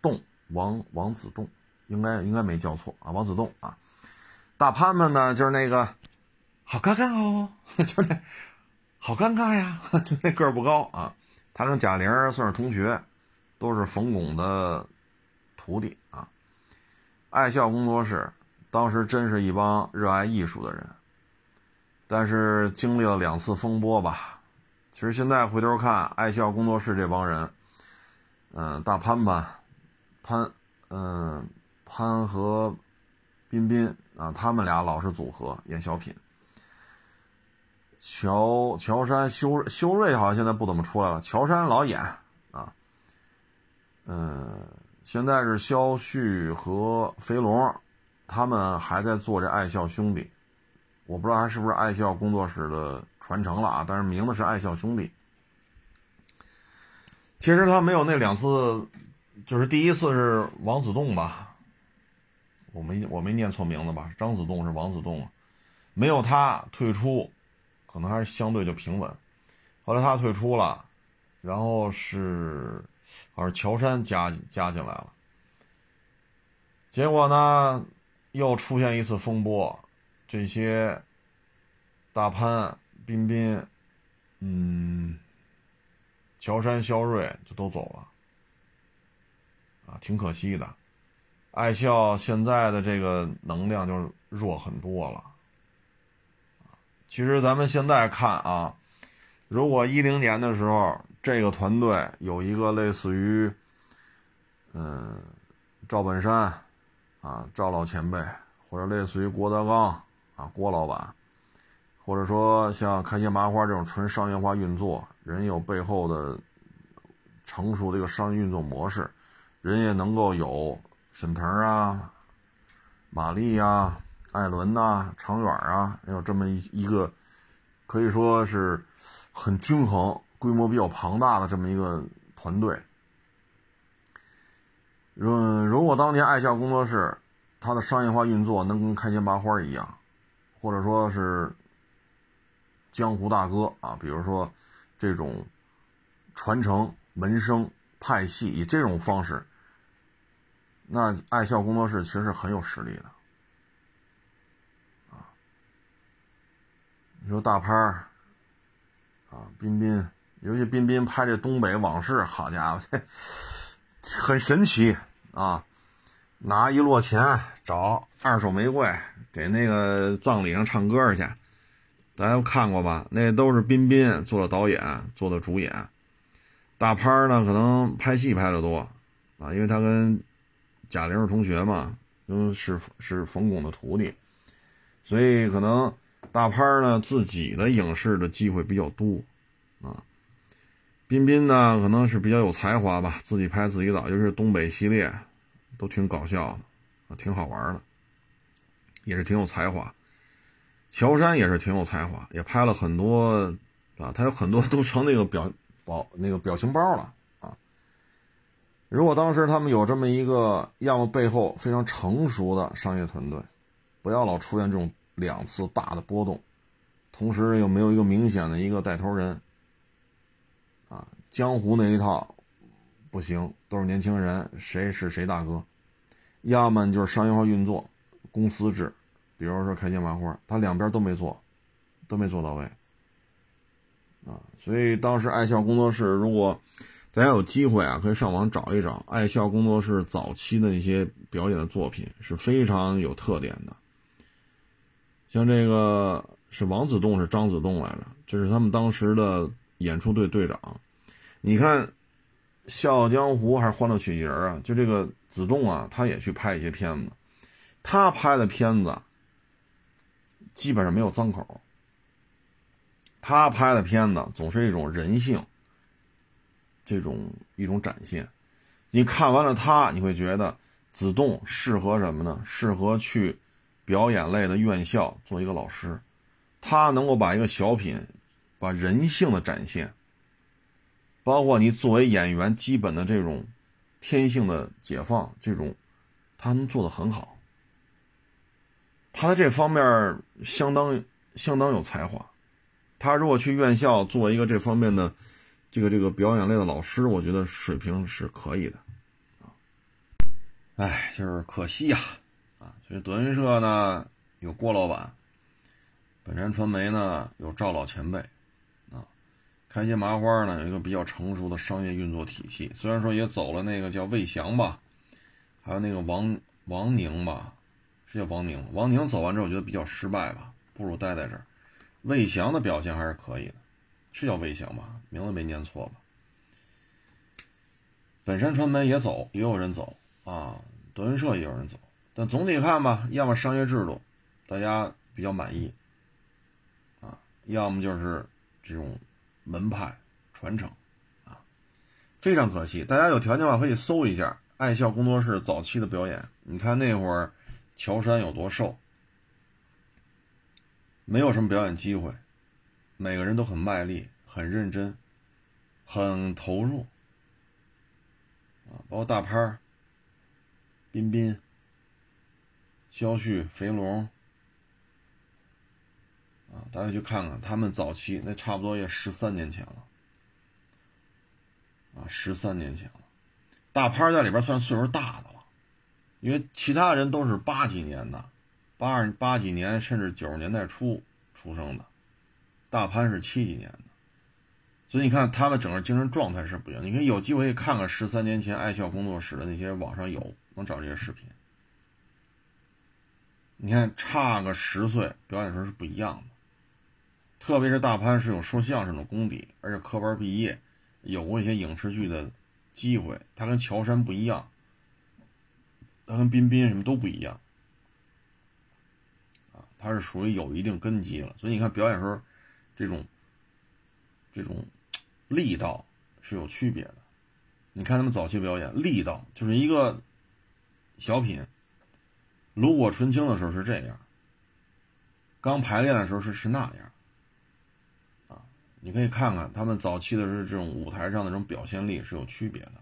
栋，王王子栋，应该应该没叫错啊，王子栋啊。大潘潘呢，就是那个。好尴尬哦，(laughs) 就那，好尴尬呀，(laughs) 就那个儿不高啊。他跟贾玲算是同学，都是冯巩的徒弟啊。爱笑工作室当时真是一帮热爱艺术的人，但是经历了两次风波吧。其实现在回头看，爱笑工作室这帮人，嗯，大潘吧，潘，嗯，潘和彬彬啊，他们俩老是组合演小品。乔乔杉、修修睿好像现在不怎么出来了。乔杉老演啊，嗯，现在是肖旭和肥龙，他们还在做这爱笑兄弟，我不知道还是不是爱笑工作室的传承了啊，但是名字是爱笑兄弟。其实他没有那两次，就是第一次是王子栋吧，我没我没念错名字吧？张子栋是王子栋啊，没有他退出。可能还是相对就平稳，后来他退出了，然后是好像乔杉加加进来了，结果呢又出现一次风波，这些大潘、彬彬，嗯，乔杉、肖瑞就都走了，啊，挺可惜的。爱笑现在的这个能量就弱很多了。其实咱们现在看啊，如果一零年的时候这个团队有一个类似于，嗯，赵本山，啊，赵老前辈，或者类似于郭德纲啊，郭老板，或者说像开心麻花这种纯商业化运作，人有背后的成熟的一个商业运作模式，人也能够有沈腾啊，马丽呀。艾伦呐，常远啊，有这么一一个，可以说是很均衡、规模比较庞大的这么一个团队。嗯，如果当年爱笑工作室它的商业化运作能跟开心麻花一样，或者说是江湖大哥啊，比如说这种传承门生派系，以这种方式，那爱笑工作室其实是很有实力的。啊你说大潘儿啊，彬彬，尤其彬彬拍这东北往事，好家伙，很神奇啊！拿一摞钱找二手玫瑰给那个葬礼上唱歌去，大家看过吧？那都是彬彬做的导演，做的主演。大潘儿呢，可能拍戏拍的多啊，因为他跟贾玲是同学嘛，嗯，是是冯巩的徒弟，所以可能。大潘呢，自己的影视的机会比较多，啊，彬彬呢可能是比较有才华吧，自己拍自己导，就是东北系列，都挺搞笑的，啊，挺好玩的，也是挺有才华。乔杉也是挺有才华，也拍了很多，啊，他有很多都成那个表保那个表情包了。如果当时他们有这么一个，要么背后非常成熟的商业团队，不要老出现这种两次大的波动，同时又没有一个明显的一个带头人，啊，江湖那一套。不行，都是年轻人，谁是谁大哥？要么就是商业化运作，公司制，比如说开心麻花，他两边都没做，都没做到位啊。所以当时爱笑工作室，如果大家有机会啊，可以上网找一找爱笑工作室早期的一些表演的作品，是非常有特点的。像这个是王子栋，是张子栋来着，这是他们当时的演出队队长，你看。《笑傲江湖》还是《欢乐喜剧人》啊？就这个子栋啊，他也去拍一些片子。他拍的片子基本上没有脏口。他拍的片子总是一种人性，这种一种展现。你看完了他，你会觉得子栋适合什么呢？适合去表演类的院校做一个老师。他能够把一个小品，把人性的展现。包括你作为演员基本的这种天性的解放，这种他能做的很好。他在这方面相当相当有才华。他如果去院校做一个这方面的这个这个表演类的老师，我觉得水平是可以的。啊，哎，就是可惜呀，啊，就是德云社呢有郭老板，本山传媒呢有赵老前辈。啊开心麻花呢有一个比较成熟的商业运作体系，虽然说也走了那个叫魏翔吧，还有那个王王宁吧，是叫王宁。王宁走完之后，我觉得比较失败吧，不如待在这儿。魏翔的表现还是可以的，是叫魏翔吧？名字没念错吧？本山传媒也走，也有人走啊，德云社也有人走，但总体看吧，要么商业制度大家比较满意啊，要么就是这种。门派传承，啊，非常可惜。大家有条件的话可以搜一下爱笑工作室早期的表演。你看那会儿，乔杉有多瘦，没有什么表演机会，每个人都很卖力、很认真、很投入，啊，包括大潘、彬彬、肖旭、肥龙。啊，大家去看看他们早期，那差不多也十三年前了，啊，十三年前了。大潘在里边算岁数大的了，因为其他人都是八几年的，八二八几年甚至九十年代初出生的，大潘是七几年的，所以你看他们整个精神状态是不一样。你可以有机会看看十三年前爱笑工作室的那些网上有能找这些视频，你看差个十岁，表演时候是不一样的。特别是大潘是有说相声的功底，而且科班毕业，有过一些影视剧的机会。他跟乔杉不一样，他跟彬彬什么都不一样，啊，他是属于有一定根基了。所以你看表演时候，这种这种力道是有区别的。你看他们早期表演，力道就是一个小品，炉火纯青的时候是这样，刚排练的时候是是那样。啊你可以看看他们早期的是这种舞台上的这种表现力是有区别的，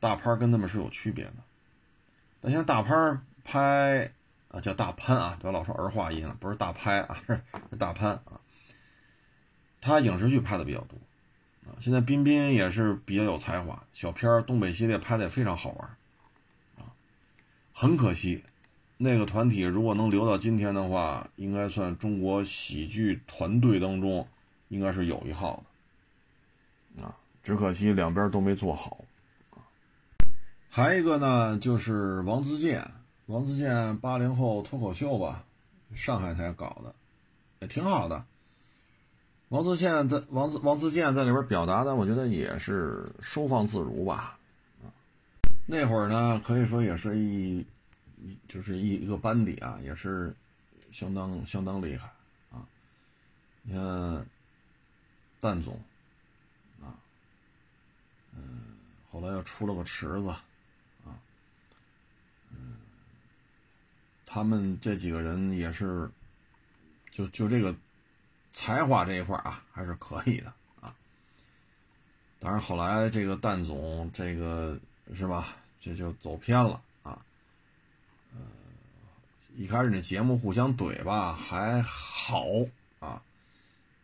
大潘跟他们是有区别的。那像大潘拍啊，叫大潘啊，不要老说儿化音了，不是大拍啊，(laughs) 是大潘啊。他影视剧拍的比较多现在彬彬也是比较有才华，小片儿东北系列拍的也非常好玩啊。很可惜，那个团体如果能留到今天的话，应该算中国喜剧团队当中。应该是有一号的，啊，只可惜两边都没做好，啊，还一个呢，就是王自健，王自健八零后脱口秀吧，上海台搞的，也挺好的。王自健在王自王自健在里边表达的，我觉得也是收放自如吧，啊，那会儿呢，可以说也是一，就是一一个班底啊，也是相当相当厉害啊，你看。蛋总，啊，嗯，后来又出了个池子，啊，嗯他们这几个人也是，就就这个才华这一块啊，还是可以的啊。当然后来这个蛋总这个是吧，这就走偏了啊。呃，一开始那节目互相怼吧还好啊，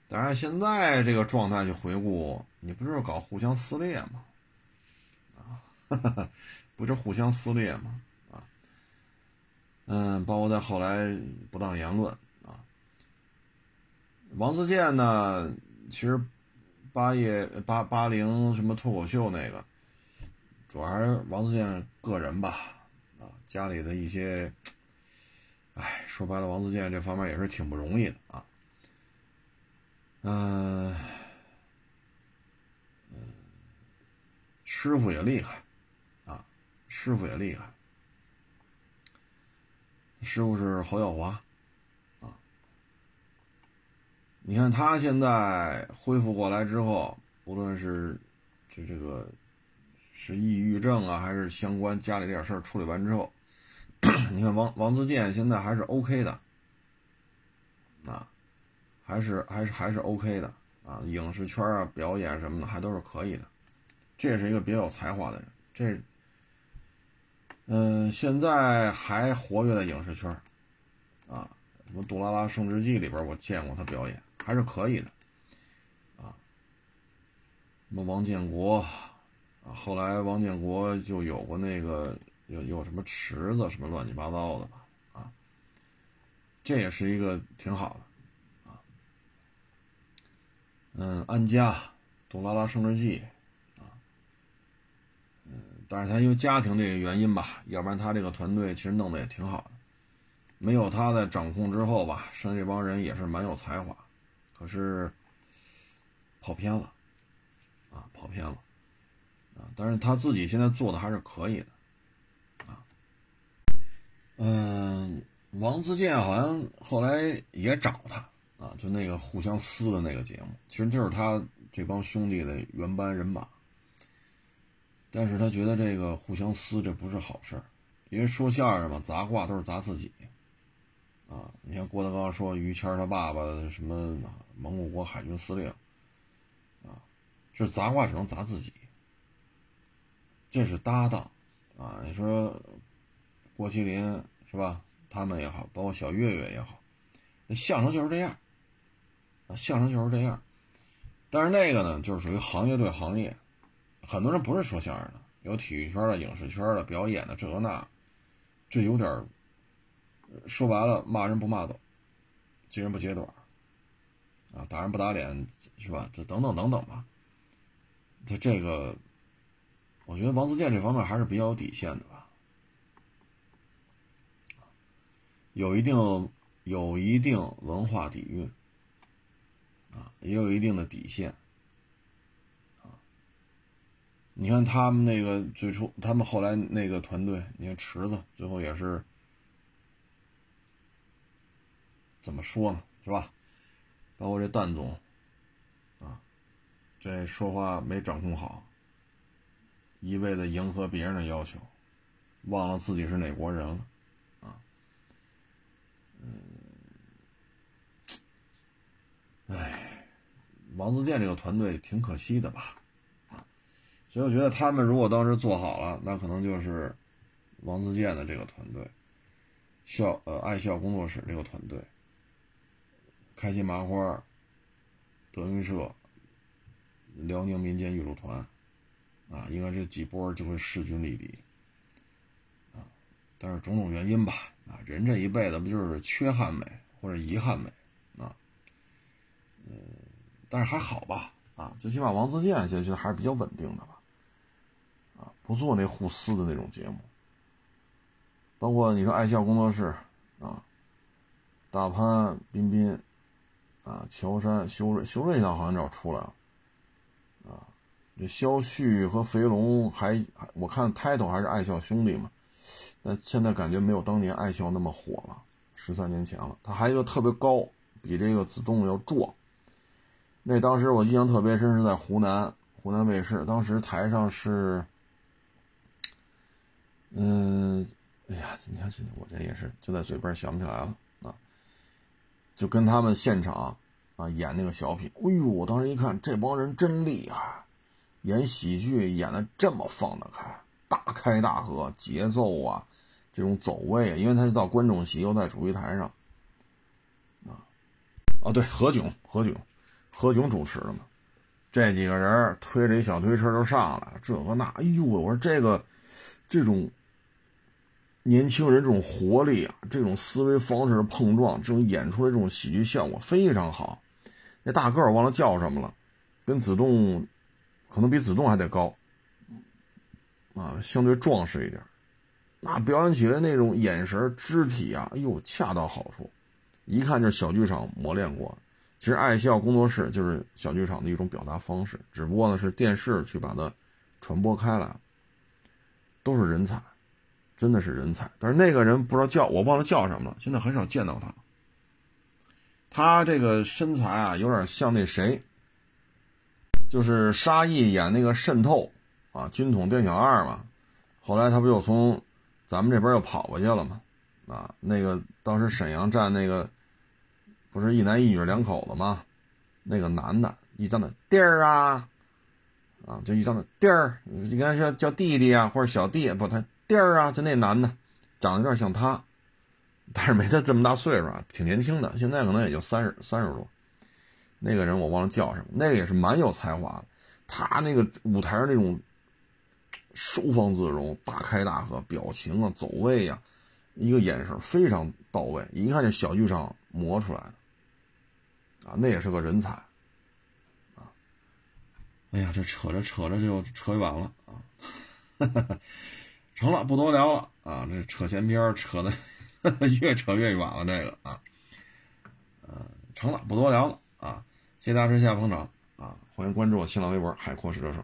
当然现在这个状态去回顾，你不就是搞互相撕裂吗？啊，(laughs) 不就互相撕裂吗？啊嗯，包括在后来不当言论，王自健呢，其实八夜八八零什么脱口秀那个，主要还是王自健个人吧，啊，家里的一些，哎，说白了，王自健这方面也是挺不容易的啊，嗯，嗯，师傅也厉害，啊，师傅也厉害。师傅是侯耀华，啊，你看他现在恢复过来之后，无论是就这个是抑郁症啊，还是相关家里这点事儿处理完之后，(clears throat) 你看王王自健现在还是 OK 的，啊，还是还是还是 OK 的啊，影视圈啊表演什么的还都是可以的，这是一个比较有才华的人，这。嗯，现在还活跃在影视圈啊，什么《杜拉拉升职记》里边我见过他表演，还是可以的，啊，那么王建国，啊，后来王建国就有过那个有有什么池子什么乱七八糟的吧，啊，这也是一个挺好的，啊，嗯，安家，《杜拉拉升职记》。但是他因为家庭这个原因吧，要不然他这个团队其实弄得也挺好的。没有他在掌控之后吧，剩下这帮人也是蛮有才华，可是跑偏了，啊，跑偏了，啊，但是他自己现在做的还是可以的，啊，嗯，王自健好像后来也找他，啊，就那个互相撕的那个节目，其实就是他这帮兄弟的原班人马。但是他觉得这个互相撕这不是好事，因为说相声嘛，砸挂都是砸自己，啊，你像郭德纲说于谦他爸爸什么蒙古国海军司令，啊，这砸挂只能砸自己，这是搭档，啊，你说郭麒麟是吧？他们也好，包括小岳岳也好，那相声就是这样，啊，相声就是这样，但是那个呢，就是属于行业对行业。很多人不是说相声的，有体育圈的、影视圈的、表演的，这个那，这有点说白了，骂人不骂抖，揭人不揭短啊，打人不打脸，是吧？这等等等等吧。他这个，我觉得王自健这方面还是比较有底线的吧，有一定有一定文化底蕴，啊，也有一定的底线。你看他们那个最初，他们后来那个团队，你看池子最后也是怎么说呢？是吧？包括这蛋总啊，这说话没掌控好，一味的迎合别人的要求，忘了自己是哪国人了啊。嗯，哎，王自健这个团队挺可惜的吧？所以我觉得他们如果当时做好了，那可能就是王自健的这个团队，笑呃爱笑工作室这个团队，开心麻花、德云社、辽宁民间艺术团，啊，应该这几波就会势均力敌，啊，但是种种原因吧，啊，人这一辈子不就是缺憾美或者遗憾美，啊，嗯，但是还好吧，啊，最起码王自健现在还是比较稳定的吧。啊不做那互撕的那种节目，包括你说爱笑工作室啊，大潘、彬彬啊，乔杉、修睿，修睿现在好像要出来了啊。这肖旭和肥龙还我看 title 还是爱笑兄弟嘛，那现在感觉没有当年爱笑那么火了，十三年前了。他还一个特别高，比这个子栋要壮。那当时我印象特别深，是在湖南湖南卫视，当时台上是。嗯，哎呀，你看这，我这也是就在嘴边想不起来了。就跟他们现场啊演那个小品，哎呦，我当时一看，这帮人真厉害，演喜剧演的这么放得开，大开大合，节奏啊，这种走位，因为他到观众席又在主席台上，啊，啊对，何炅，何炅，何炅主持的嘛，这几个人推着一小推车就上来了，这个那，哎呦，我说这个这种。年轻人这种活力啊，这种思维方式的碰撞，这种演出的这种喜剧效果非常好。那大个儿忘了叫什么了，跟子栋可能比子栋还得高啊，相对壮实一点。那表演起来那种眼神、肢体啊，哎呦，恰到好处，一看就是小剧场磨练过。其实爱笑工作室就是小剧场的一种表达方式，只不过呢是电视去把它传播开来，都是人才。真的是人才，但是那个人不知道叫我忘了叫什么了，现在很少见到他。他这个身材啊，有点像那谁，就是沙溢演那个《渗透》啊，军统店小二嘛。后来他不又从咱们这边又跑过去了嘛？啊，那个当时沈阳站那个不是一男一女两口子吗？那个男的一张的弟儿啊，啊，就一张的弟儿，你看说叫弟弟啊，或者小弟不他。弟儿啊，就那男的，长得有点像他，但是没他这么大岁数啊，挺年轻的，现在可能也就三十三十多。那个人我忘了叫什么，那个也是蛮有才华的。他那个舞台上那种收放自如、大开大合，表情啊、走位呀，一个眼神非常到位，一看就小剧场磨出来的啊，那也是个人才啊。哎呀，这扯着扯着就扯远了啊。(laughs) 成了，不多聊了啊！这扯闲篇扯的 (laughs) 越扯越远了，这个啊，呃，成了，不多聊了啊！谢谢大家支持，谢谢捧场啊！欢迎关注我新浪微博“海阔试车手”。